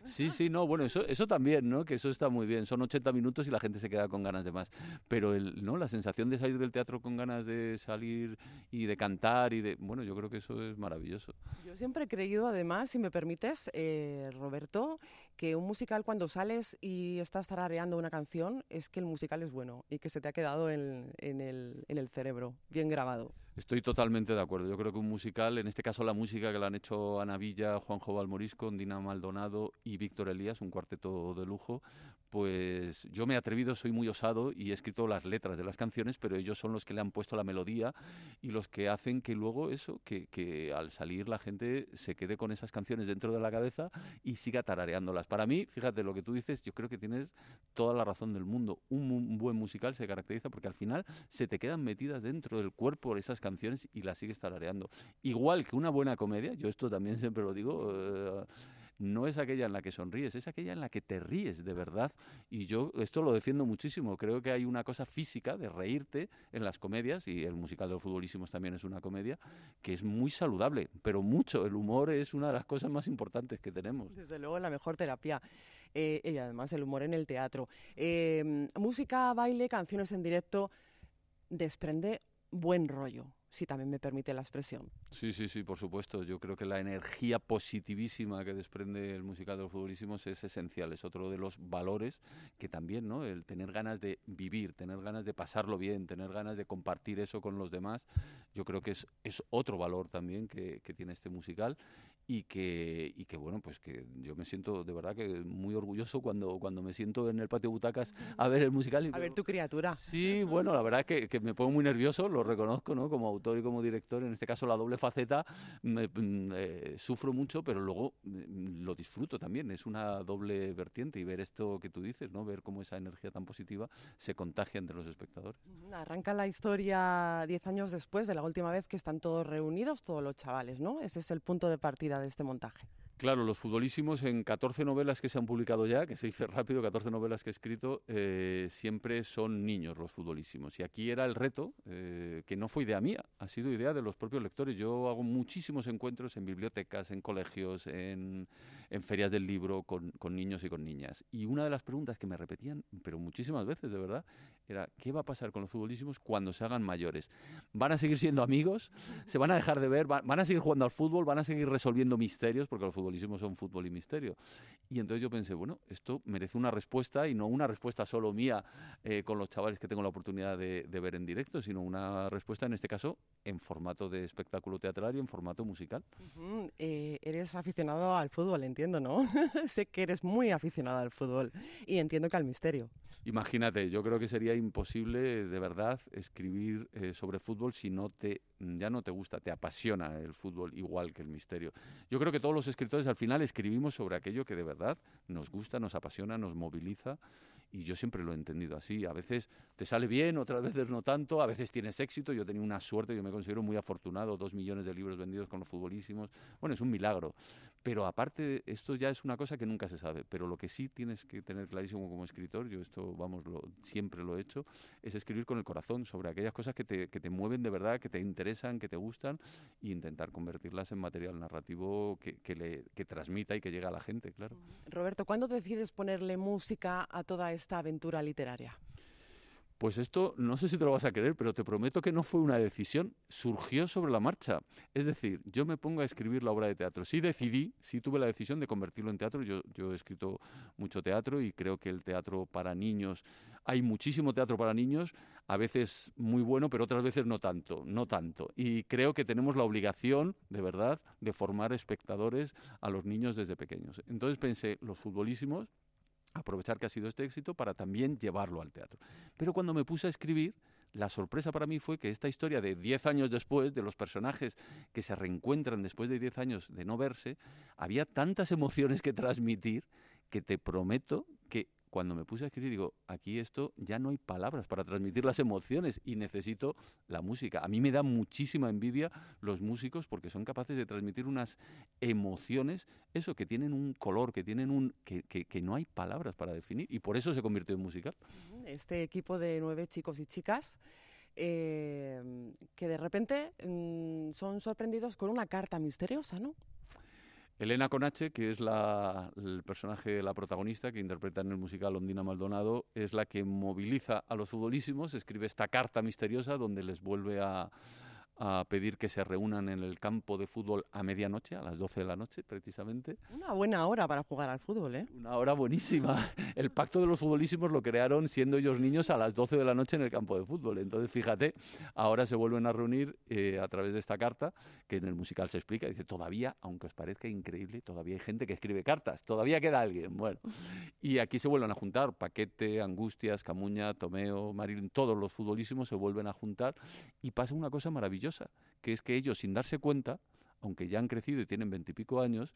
sí, sí, no, bueno, eso, eso también, ¿no? Que eso está muy bien. Son 80 minutos y la gente se queda con ganas de más. Pero el, ¿no? la sensación de salir del teatro con ganas de salir y de cantar y de... Bueno, yo creo que eso es maravilloso. Yo siempre he creído, además, si me permites, eh, Roberto, que un musical cuando sales y estás tarareando una canción es que el musical es bueno y que se te ha quedado en, el, en el cerebro, bien grabado. Estoy totalmente de acuerdo. Yo creo que un musical, en este caso la música que la han hecho Ana Villa, Juanjo Valmorisco, Dina Maldonado y Víctor Elías, un cuarteto de lujo, pues yo me he atrevido, soy muy osado y he escrito las letras de las canciones, pero ellos son los que le han puesto la melodía y los que hacen que luego eso, que, que al salir la gente se quede con esas canciones dentro de la cabeza y siga tarareándolas. Para mí, fíjate lo que tú dices, yo creo que tienes toda la razón del mundo. Un, buen musical se caracteriza porque al final se te quedan metidas dentro del cuerpo esas canciones y las sigues tarareando. Igual que una buena comedia, yo esto también siempre lo digo, eh, no es aquella en la que sonríes, es aquella en la que te ríes de verdad. Y yo esto lo defiendo muchísimo. Creo que hay una cosa física de reírte en las comedias, y el musical de los futbolísimos también es una comedia, que es muy saludable, pero mucho. El humor es una de las cosas más importantes que tenemos. Desde luego, la mejor terapia. Eh, y además el humor en el teatro. Eh, música, baile, canciones en directo, desprende buen rollo si también me permite la expresión. Sí, sí, sí, por supuesto. Yo creo que la energía positivísima que desprende el musical de los futbolísimos es esencial. Es otro de los valores que también, ¿no? El tener ganas de vivir, tener ganas de pasarlo bien, tener ganas de compartir eso con los demás, yo creo que es, es otro valor también que, que tiene este musical y que, y que bueno, pues que yo me siento de verdad que muy orgulloso cuando, cuando me siento en el patio de butacas a ver el musical. a ver tu criatura. Sí, bueno, la verdad es que, que, me pongo muy nervioso, lo reconozco, ¿no? Como autor y como director, en este caso la doble faceta, me, mm, eh, sufro mucho, pero luego mm, lo disfruto también, es una doble vertiente y ver esto que tú dices, ¿no? Ver cómo esa energía tan positiva se contagia entre los espectadores. Arranca la historia diez años después de la última vez que están todos reunidos, todos los chavales, ¿no? Ese es el punto de partida de este montaje. Claro, los futbolísimos en 14 novelas que se han publicado ya, que se dice rápido, 14 novelas que he escrito, eh, siempre son niños los futbolísimos. Y aquí era el reto, eh, que no fue idea mía, ha sido idea de los propios lectores. Yo hago muchísimos encuentros en bibliotecas, en colegios, en, en ferias del libro con, con, niños y con niñas. Y una de las preguntas que me repetían, pero muchísimas veces de verdad, era ¿qué va a pasar con los futbolísimos cuando se hagan mayores? ¿Van a seguir siendo amigos? ¿Se van a dejar de ver? ¿Van a seguir jugando al fútbol? ¿Van a seguir resolviendo misterios? Porque los futbolismos son fútbol y misterio. Y entonces yo pensé, bueno, esto merece una respuesta y no una respuesta solo mía eh, con los chavales que tengo la oportunidad de, ver en directo, sino una respuesta en este caso en formato de espectáculo teatral y en formato musical. Eh, eres aficionado al fútbol, entiendo, ¿no? sé que eres muy aficionado al fútbol y entiendo que al misterio. Imagínate, yo creo que sería imposible de verdad escribir eh, sobre fútbol si no te ya no te gusta, te apasiona el fútbol igual que el misterio. Yo creo que todos los escritores al final escribimos sobre aquello que de verdad nos gusta, nos apasiona, nos moviliza y yo siempre lo he entendido así. A veces te sale bien, otras veces no tanto, a veces tienes éxito. Yo tenido una suerte, yo me considero muy afortunado, dos millones de libros vendidos con los futbolísimos. Bueno, es un milagro. Pero aparte, esto ya es una cosa que nunca se sabe. Pero lo que sí tienes que tener clarísimo como escritor, yo esto, vamos, lo, siempre lo he hecho, es escribir con el corazón sobre aquellas cosas que te, que te mueven de verdad, que te interesan, que te gustan, e intentar convertirlas en material narrativo que, que, le, que transmita y que llegue a la gente, claro. Roberto, ¿cuándo decides ponerle música a toda esta aventura literaria? Pues esto, no sé si te lo vas a creer, pero te prometo que no fue una decisión, surgió sobre la marcha. Es decir, yo me pongo a escribir la obra de teatro. Sí decidí, sí tuve la decisión de convertirlo en teatro. Yo, yo he escrito mucho teatro y creo que el teatro para niños, hay muchísimo teatro para niños, a veces muy bueno, pero otras veces no tanto, no tanto. Y creo que tenemos la obligación, de verdad, de formar espectadores a los niños desde pequeños. Entonces pensé, los futbolísimos aprovechar que ha sido este éxito para también llevarlo al teatro. Pero cuando me puse a escribir, la sorpresa para mí fue que esta historia de 10 años después, de los personajes que se reencuentran después de 10 años de no verse, había tantas emociones que transmitir que te prometo que cuando me puse a escribir, digo, aquí esto ya no hay palabras para transmitir las emociones y necesito la música. A mí me da muchísima envidia los músicos porque son capaces de transmitir unas emociones, eso, que tienen un color, que tienen un. que, que, no hay palabras para definir y por eso se convirtió en musical. Este equipo de nueve chicos y chicas. Eh, que de repente mm, son sorprendidos con una carta misteriosa, ¿no? Elena Conache, que es la, el personaje, la protagonista que interpreta en el musical Ondina Maldonado, es la que moviliza a los futbolísimos, escribe esta carta misteriosa donde les vuelve a, a pedir que se reúnan en el campo de fútbol a medianoche, a las 12 de la noche precisamente. Una buena hora para jugar al fútbol, ¿eh? Una hora buenísima. El pacto de los futbolísimos lo crearon siendo ellos niños a las 12 de la noche en el campo de fútbol. Entonces, fíjate, ahora se vuelven a reunir eh, a través de esta carta, que en el musical se explica, dice, todavía, aunque os parezca increíble, todavía hay gente que escribe cartas, todavía queda alguien. Bueno, y aquí se vuelven a juntar, Paquete, Angustias, Camuña, Tomeo, Marilyn, todos los futbolísimos se vuelven a juntar y pasa una cosa maravillosa que es que ellos, sin darse cuenta, aunque ya han crecido y tienen veintipico años,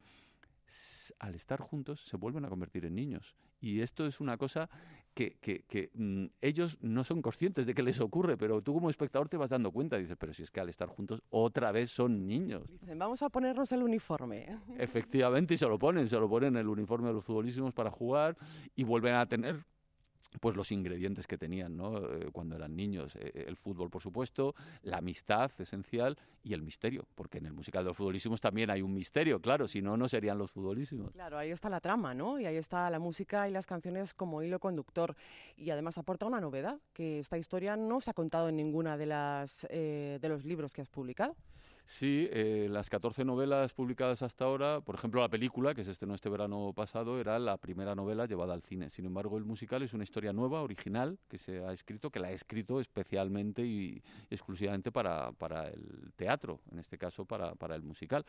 al estar juntos se vuelven a convertir en niños. Y esto es una cosa que, que, mm, ellos no son conscientes de que les ocurre, pero tú como espectador te vas dando cuenta. Dices, pero si es que al estar juntos otra vez son niños. Dicen, vamos a ponernos el uniforme. Efectivamente, y se lo ponen, se lo ponen el uniforme de los futbolísimos para jugar y vuelven a tener pues los ingredientes que tenían ¿no? Eh, cuando eran niños. Eh, el fútbol, por supuesto, la amistad esencial y el misterio, porque en el musical de los futbolísimos también hay un misterio, claro, si no, no serían los futbolísimos. Claro, ahí está la trama, ¿no? Y ahí está la música y las canciones como hilo conductor. Y además aporta una novedad, que esta historia no se ha contado en ninguna de, las, eh, de los libros que has publicado. Sí, eh, las 14 novelas publicadas hasta ahora, por ejemplo, la película, que se estrenó este verano pasado, era la primera novela llevada al cine. Sin embargo, el musical es una historia nueva, original, que se ha escrito, que la ha escrito especialmente y exclusivamente para, para el teatro, en este caso para, para el musical.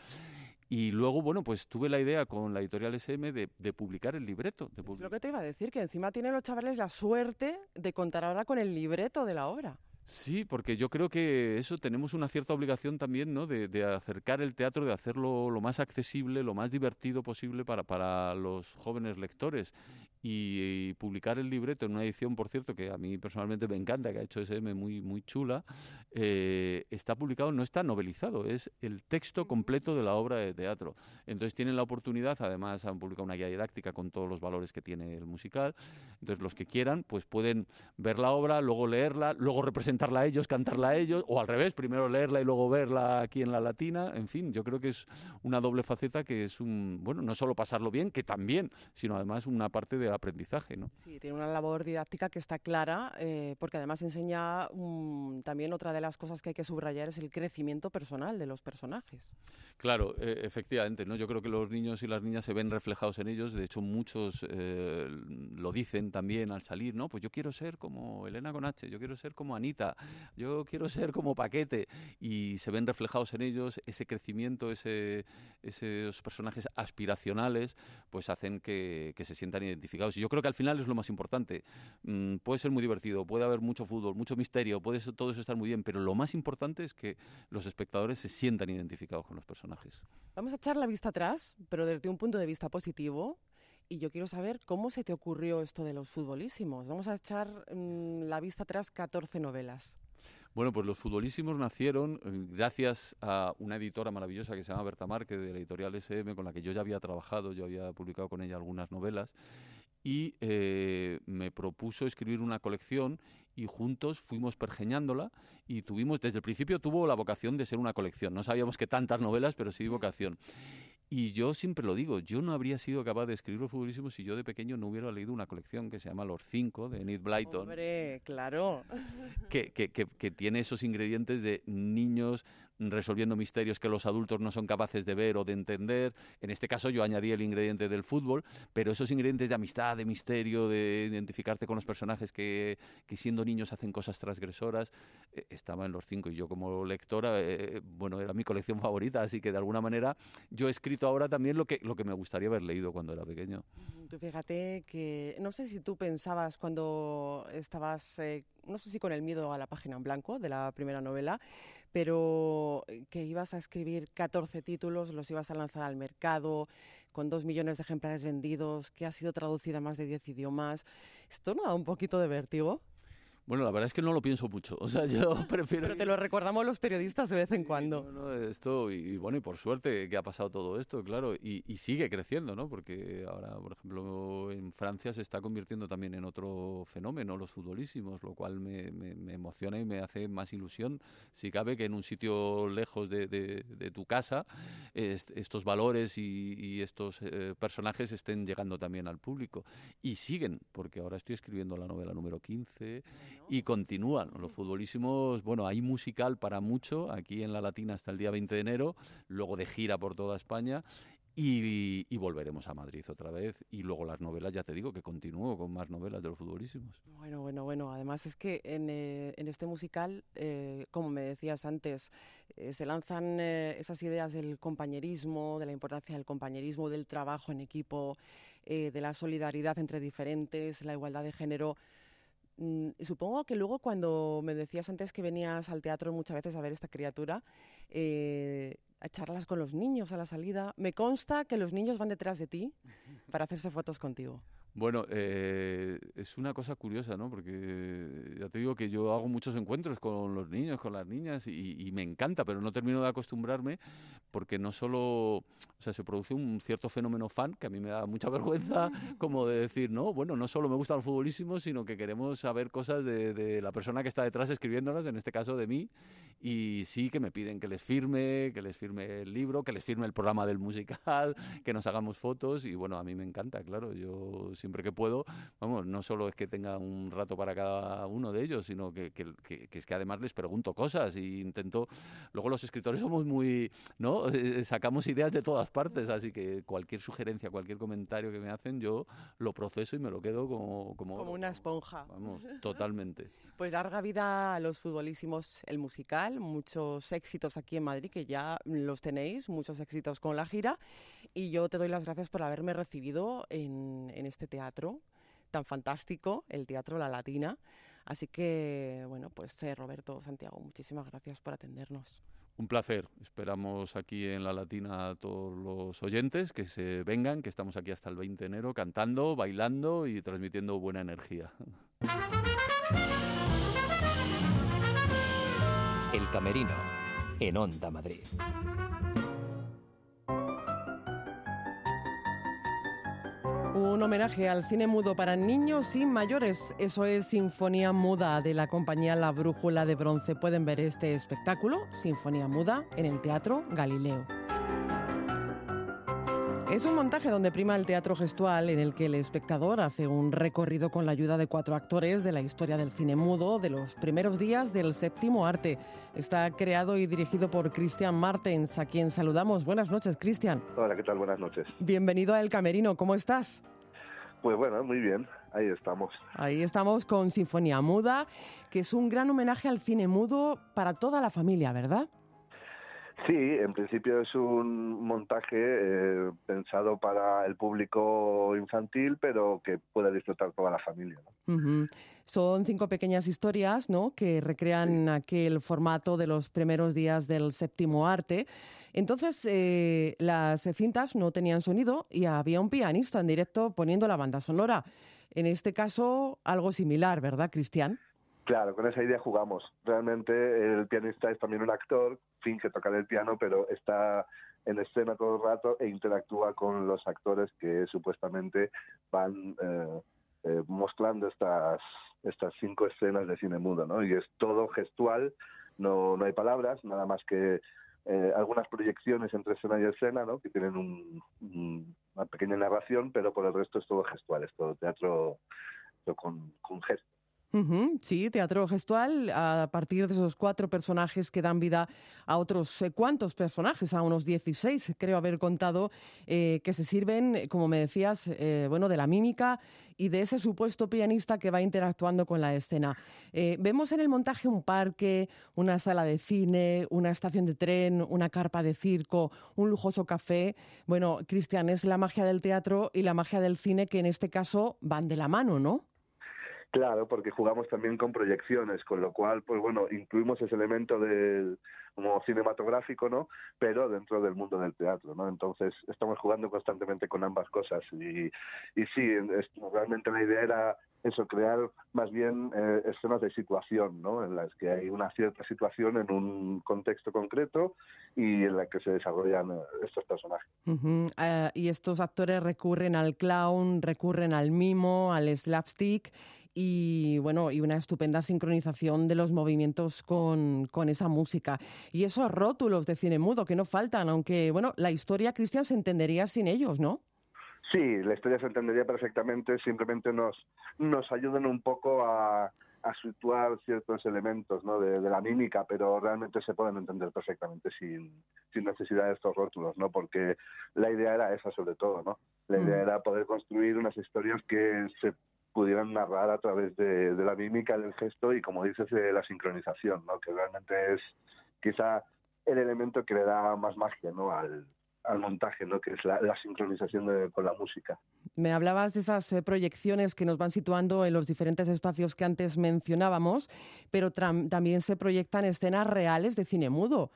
Y luego, bueno, pues tuve la idea con la editorial SM de, de publicar el libreto. De lo que te iba a decir, que encima tienen los chavales la suerte de contar ahora con el libreto de la obra. Sí, porque yo creo que eso tenemos una cierta obligación también, ¿no? De, de acercar el teatro, de hacerlo lo más accesible, lo más divertido posible para, para los jóvenes lectores y, publicar el libreto en una edición, por cierto, que a mí personalmente me encanta, que ha hecho SM muy, muy chula, eh, está publicado, no está novelizado, es el texto completo de la obra de teatro. Entonces tienen la oportunidad, además han publicado una guía didáctica con todos los valores que tiene el musical, entonces los que quieran, pues pueden ver la obra, luego leerla, luego representarla a ellos, cantarla a ellos, o al revés, primero leerla y luego verla aquí en la latina, en fin, yo creo que es una doble faceta que es un, bueno, no solo pasarlo bien, que también, sino además una parte de aprendizaje. ¿no? Sí, tiene una labor didáctica que está clara, eh, porque además enseña también otra de las cosas que hay que subrayar es el crecimiento personal de los personajes. Claro, eh, efectivamente, ¿no? Yo creo que los niños y las niñas se ven reflejados en ellos. De hecho, muchos eh, lo dicen también al salir, ¿no? Pues yo quiero ser como Elena Conache, yo quiero ser como Anita, yo quiero ser como Paquete. Y se ven reflejados en ellos ese crecimiento, ese, esos personajes aspiracionales, pues hacen que, que se sientan identificados y yo creo que al final es lo más importante. Mm, puede ser muy divertido, puede haber mucho fútbol, mucho misterio, puede todo eso estar muy bien, pero lo más importante es que los espectadores se sientan identificados con los personajes. Vamos a echar la vista atrás, pero desde un punto de vista positivo. Y yo quiero saber cómo se te ocurrió esto de los futbolísimos. Vamos a echar mm, la vista atrás 14 novelas. Bueno, pues los futbolísimos nacieron eh, gracias a una editora maravillosa que se llama Berta Márquez de la editorial SM, con la que yo ya había trabajado, yo había publicado con ella algunas novelas y eh, me propuso escribir una colección y juntos fuimos pergeñándola y tuvimos, desde el principio tuvo la vocación de ser una colección. No sabíamos que tantas novelas, pero sí vocación. Y yo siempre lo digo, yo no habría sido capaz de escribir los futbolísimos si yo de pequeño no hubiera leído una colección que se llama Los Cinco, de Enid Blyton. Hombre, claro. Que, que, que, que tiene esos ingredientes de niños resolviendo misterios que los adultos no son capaces de ver o de entender. En este caso yo añadí el ingrediente del fútbol, pero esos ingredientes de amistad, de misterio, de identificarte con los personajes que, que siendo niños hacen cosas transgresoras, eh, estaba en los cinco. Y yo como lectora, eh, bueno, era mi colección favorita, así que de alguna manera yo he escrito ahora también lo que, lo que me gustaría haber leído cuando era pequeño. Tú fíjate que, no sé si tú pensabas cuando estabas, eh, no sé si con el miedo a la página en blanco de la primera novela, pero eh, que ibas a escribir 14 títulos, los ibas a lanzar al mercado, con dos millones de ejemplares vendidos, que ha sido traducida a más de 10 idiomas. ¿Esto no da un poquito de vértigo? Bueno, la verdad es que no lo pienso mucho. O sea, yo prefiero. Pero te lo recordamos los periodistas de vez en cuando. No, esto, y, bueno, y por suerte que ha pasado todo esto, claro, y, y, sigue creciendo, ¿no? Porque ahora, por ejemplo, en Francia se está convirtiendo también en otro fenómeno, los futbolísimos, lo cual me, me, me emociona y me hace más ilusión, si cabe, que en un sitio lejos de, de, de tu casa est estos valores y, y estos eh, personajes estén llegando también al público. Y siguen, porque ahora estoy escribiendo la novela número 15 y continúan. Los futbolísimos, bueno, hay musical para mucho, aquí en la Latina hasta el día 20 de enero, luego de gira por toda España. Y, y, volveremos a Madrid otra vez. Y luego las novelas, ya te digo, que continúo con más novelas de los futbolísimos. Bueno, bueno, bueno. Además es que en, eh, en este musical, eh, como me decías antes, eh, se lanzan eh, esas ideas del compañerismo, de la importancia del compañerismo, del trabajo en equipo, eh, de la solidaridad entre diferentes, la igualdad de género. Mm, supongo que luego cuando me decías antes que venías al teatro muchas veces a ver esta criatura, eh, a charlas con los niños a la salida, me consta que los niños van detrás de ti para hacerse fotos contigo. Bueno, eh, es una cosa curiosa, ¿no? Porque ya te digo que yo hago muchos encuentros con los niños, con las niñas, y, y, me encanta, pero no termino de acostumbrarme porque no solo, o sea, se produce un cierto fenómeno fan, que a mí me da mucha vergüenza, como de decir, no, bueno, no solo me gusta el futbolísimo, sino que queremos saber cosas de, de la persona que está detrás escribiéndolas, en este caso de mí, y sí que me piden que les firme, que les firme el libro, que les firme el programa del musical, que nos hagamos fotos, y bueno, a mí me encanta, claro, yo siempre que puedo, vamos, no solo es que tenga un rato para cada uno de ellos, sino que, que, que, que es que además les pregunto cosas e intento, luego los escritores somos muy, ¿no? Eh, sacamos ideas de todas partes, así que cualquier sugerencia, cualquier comentario que me hacen, yo lo proceso y me lo quedo como... Como, como una esponja. Vamos, totalmente. Pues larga vida a los futbolísimos, el musical, muchos éxitos aquí en Madrid, que ya los tenéis, muchos éxitos con la gira, y yo te doy las gracias por haberme recibido en, en este teatro tan fantástico, el Teatro La Latina. Así que, bueno, pues eh, Roberto Santiago, muchísimas gracias por atendernos. Un placer. Esperamos aquí en La Latina a todos los oyentes que se vengan, que estamos aquí hasta el 20 de enero cantando, bailando y transmitiendo buena energía. El Camerino, en Onda Madrid. Un homenaje al cine mudo para niños y mayores. Eso es Sinfonía Muda de la compañía La Brújula de Bronce. Pueden ver este espectáculo, Sinfonía Muda, en el Teatro Galileo. Es un montaje donde prima el teatro gestual en el que el espectador hace un recorrido con la ayuda de cuatro actores de la historia del cine mudo de los primeros días del séptimo arte. Está creado y dirigido por Cristian Martens, a quien saludamos. Buenas noches, Cristian. Hola, ¿qué tal? Buenas noches. Bienvenido a El Camerino, ¿cómo estás? Pues bueno, muy bien, ahí estamos. Ahí estamos con Sinfonía Muda, que es un gran homenaje al cine mudo para toda la familia, ¿verdad? Sí, en principio es un montaje eh, pensado para el público infantil, pero que pueda disfrutar toda la familia. ¿no? Uh -huh. Son cinco pequeñas historias ¿no? que recrean sí. aquel formato de los primeros días del séptimo arte. Entonces, eh, las cintas no tenían sonido y había un pianista en directo poniendo la banda sonora. En este caso, algo similar, ¿verdad, Cristian? Claro, con esa idea jugamos. Realmente el pianista es también un actor, finge tocar el piano, pero está en escena todo el rato e interactúa con los actores que supuestamente van eh, eh, mostrando estas, estas cinco escenas de cine mudo, ¿no? Y es todo gestual, no, no hay palabras, nada más que eh, algunas proyecciones entre escena y escena, ¿no? que tienen una pequeña narración, pero por el resto es todo gestual, es todo teatro con, con gestos. Sí, teatro gestual a partir de esos cuatro personajes que dan vida a otros eh, cuantos personajes, a unos 16, creo haber contado, eh, que se sirven, como me decías, eh, bueno, de la mímica y de ese supuesto pianista que va interactuando con la escena. vemos en el montaje un parque, una sala de cine, una estación de tren, una carpa de circo, un lujoso café. Bueno, Cristian, es la magia del teatro y la magia del cine que en este caso van de la mano, ¿no? Claro, porque jugamos también con proyecciones, con lo cual, pues bueno, incluimos ese elemento del como cinematográfico, ¿no? Pero dentro del mundo del teatro, ¿no? Entonces estamos jugando constantemente con ambas cosas y, y sí, realmente la idea era eso, crear más bien eh, escenas de situación, ¿no? En las que hay una cierta situación en un contexto concreto y en la que se desarrollan eh, estos personajes. Ah, y estos actores recurren al clown, recurren al mimo, al slapstick y bueno, y una estupenda sincronización de los movimientos con, con, esa música. Y esos rótulos de cine mudo que no faltan, aunque bueno, la historia, Cristian, se entendería sin ellos, ¿no? Sí, la historia se entendería perfectamente, simplemente nos, nos ayudan un poco a, a situar ciertos elementos ¿no? de, la mímica, pero realmente se pueden entender perfectamente sin, sin necesidad de estos rótulos, ¿no? porque la idea era esa sobre todo, ¿no? La idea mm. era poder construir unas historias que se pudieran narrar a través de, la mímica, del gesto y, como dices, de la sincronización, ¿no? que realmente es quizá el elemento que le da más magia ¿no? al, montaje, ¿no? que es la, sincronización con la música. Me hablabas de esas eh, proyecciones que nos van situando en los diferentes espacios que antes mencionábamos, pero también se proyectan escenas reales de cine mudo.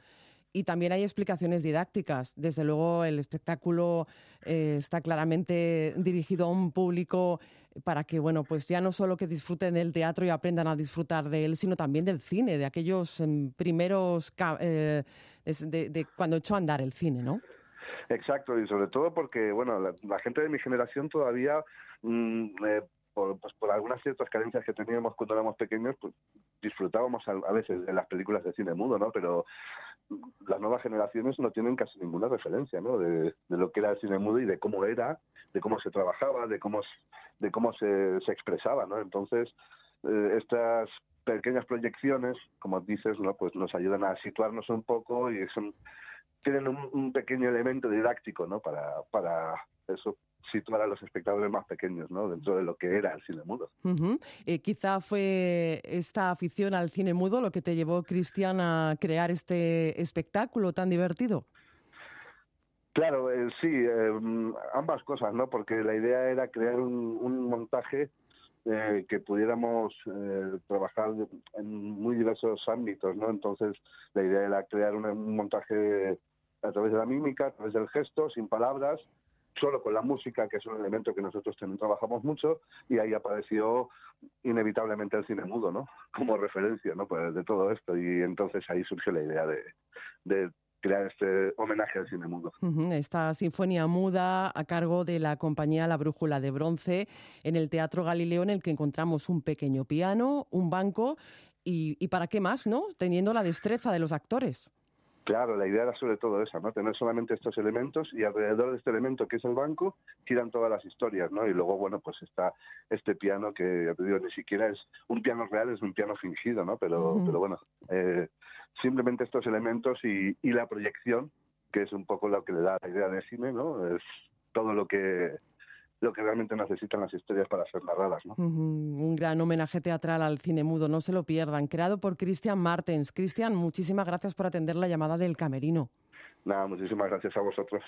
Y también hay explicaciones didácticas. Desde luego, el espectáculo eh, está claramente dirigido a un público para que, bueno, pues ya no solo que disfruten del teatro y aprendan a disfrutar de él, sino también del cine, de aquellos em, primeros, eh, de, cuando echó a andar el cine, ¿no? Exacto, y sobre todo porque, bueno, la, gente de mi generación todavía, mm, eh, por, pues por algunas ciertas carencias que teníamos cuando éramos pequeños, pues disfrutábamos a, a, veces de las películas de cine mudo, ¿no? Pero las nuevas generaciones no tienen casi ninguna referencia, ¿no? De, lo que era el cine mudo y de cómo era, de cómo se trabajaba, de cómo de cómo se, se expresaba, ¿no? Entonces, eh, estas pequeñas proyecciones, como dices, ¿no? Pues nos ayudan a situarnos un poco y tienen un, pequeño elemento didáctico, ¿no? Para, para eso situar a los espectadores más pequeños, ¿no? Dentro de lo que era el cine mudo. Eh, quizá fue esta afición al cine mudo lo que te llevó, Cristian, a crear este espectáculo tan divertido. Claro, eh, sí, eh, ambas cosas, ¿no? Porque la idea era crear un, montaje eh, que pudiéramos trabajar en muy diversos ámbitos, ¿no? Entonces, la idea era crear un, montaje a través de la mímica, a través del gesto, sin palabras, solo con la música, que es un elemento que nosotros también trabajamos mucho, y ahí apareció inevitablemente el cine mudo, ¿no? Como referencia, ¿no? Pues de todo esto, y entonces ahí surgió la idea de, crear este homenaje al cine mudo. Esta sinfonía muda a cargo de la compañía La Brújula de Bronce en el Teatro Galileo en el que encontramos un pequeño piano, un banco y, y para qué más, ¿no? Teniendo la destreza de los actores. Claro, la idea era sobre todo esa, ¿no? Tener solamente estos elementos y alrededor de este elemento que es el banco giran todas las historias, ¿no? Y luego, bueno, pues está este piano que, ya te digo, ni siquiera es un piano real, es un piano fingido, ¿no? Pero, pero bueno, eh, simplemente estos elementos y, y la proyección, que es un poco lo que le da la idea de cine, ¿no? Es todo lo que lo que realmente necesitan las historias para ser narradas. ¿no? Un gran homenaje teatral al cine mudo, no se lo pierdan, creado por Christian Martens. Cristian, muchísimas gracias por atender la llamada del Camerino. Nada, muchísimas gracias a vosotros.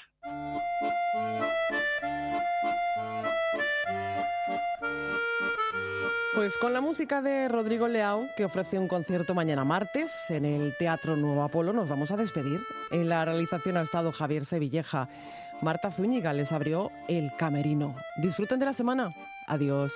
Pues con la música de Rodrigo Leao, que ofrece un concierto mañana martes en el Teatro Nuevo Apolo, nos vamos a despedir. En la realización ha estado Javier Sevilleja. Marta Zúñiga les abrió el camerino. Disfruten de la semana. Adiós.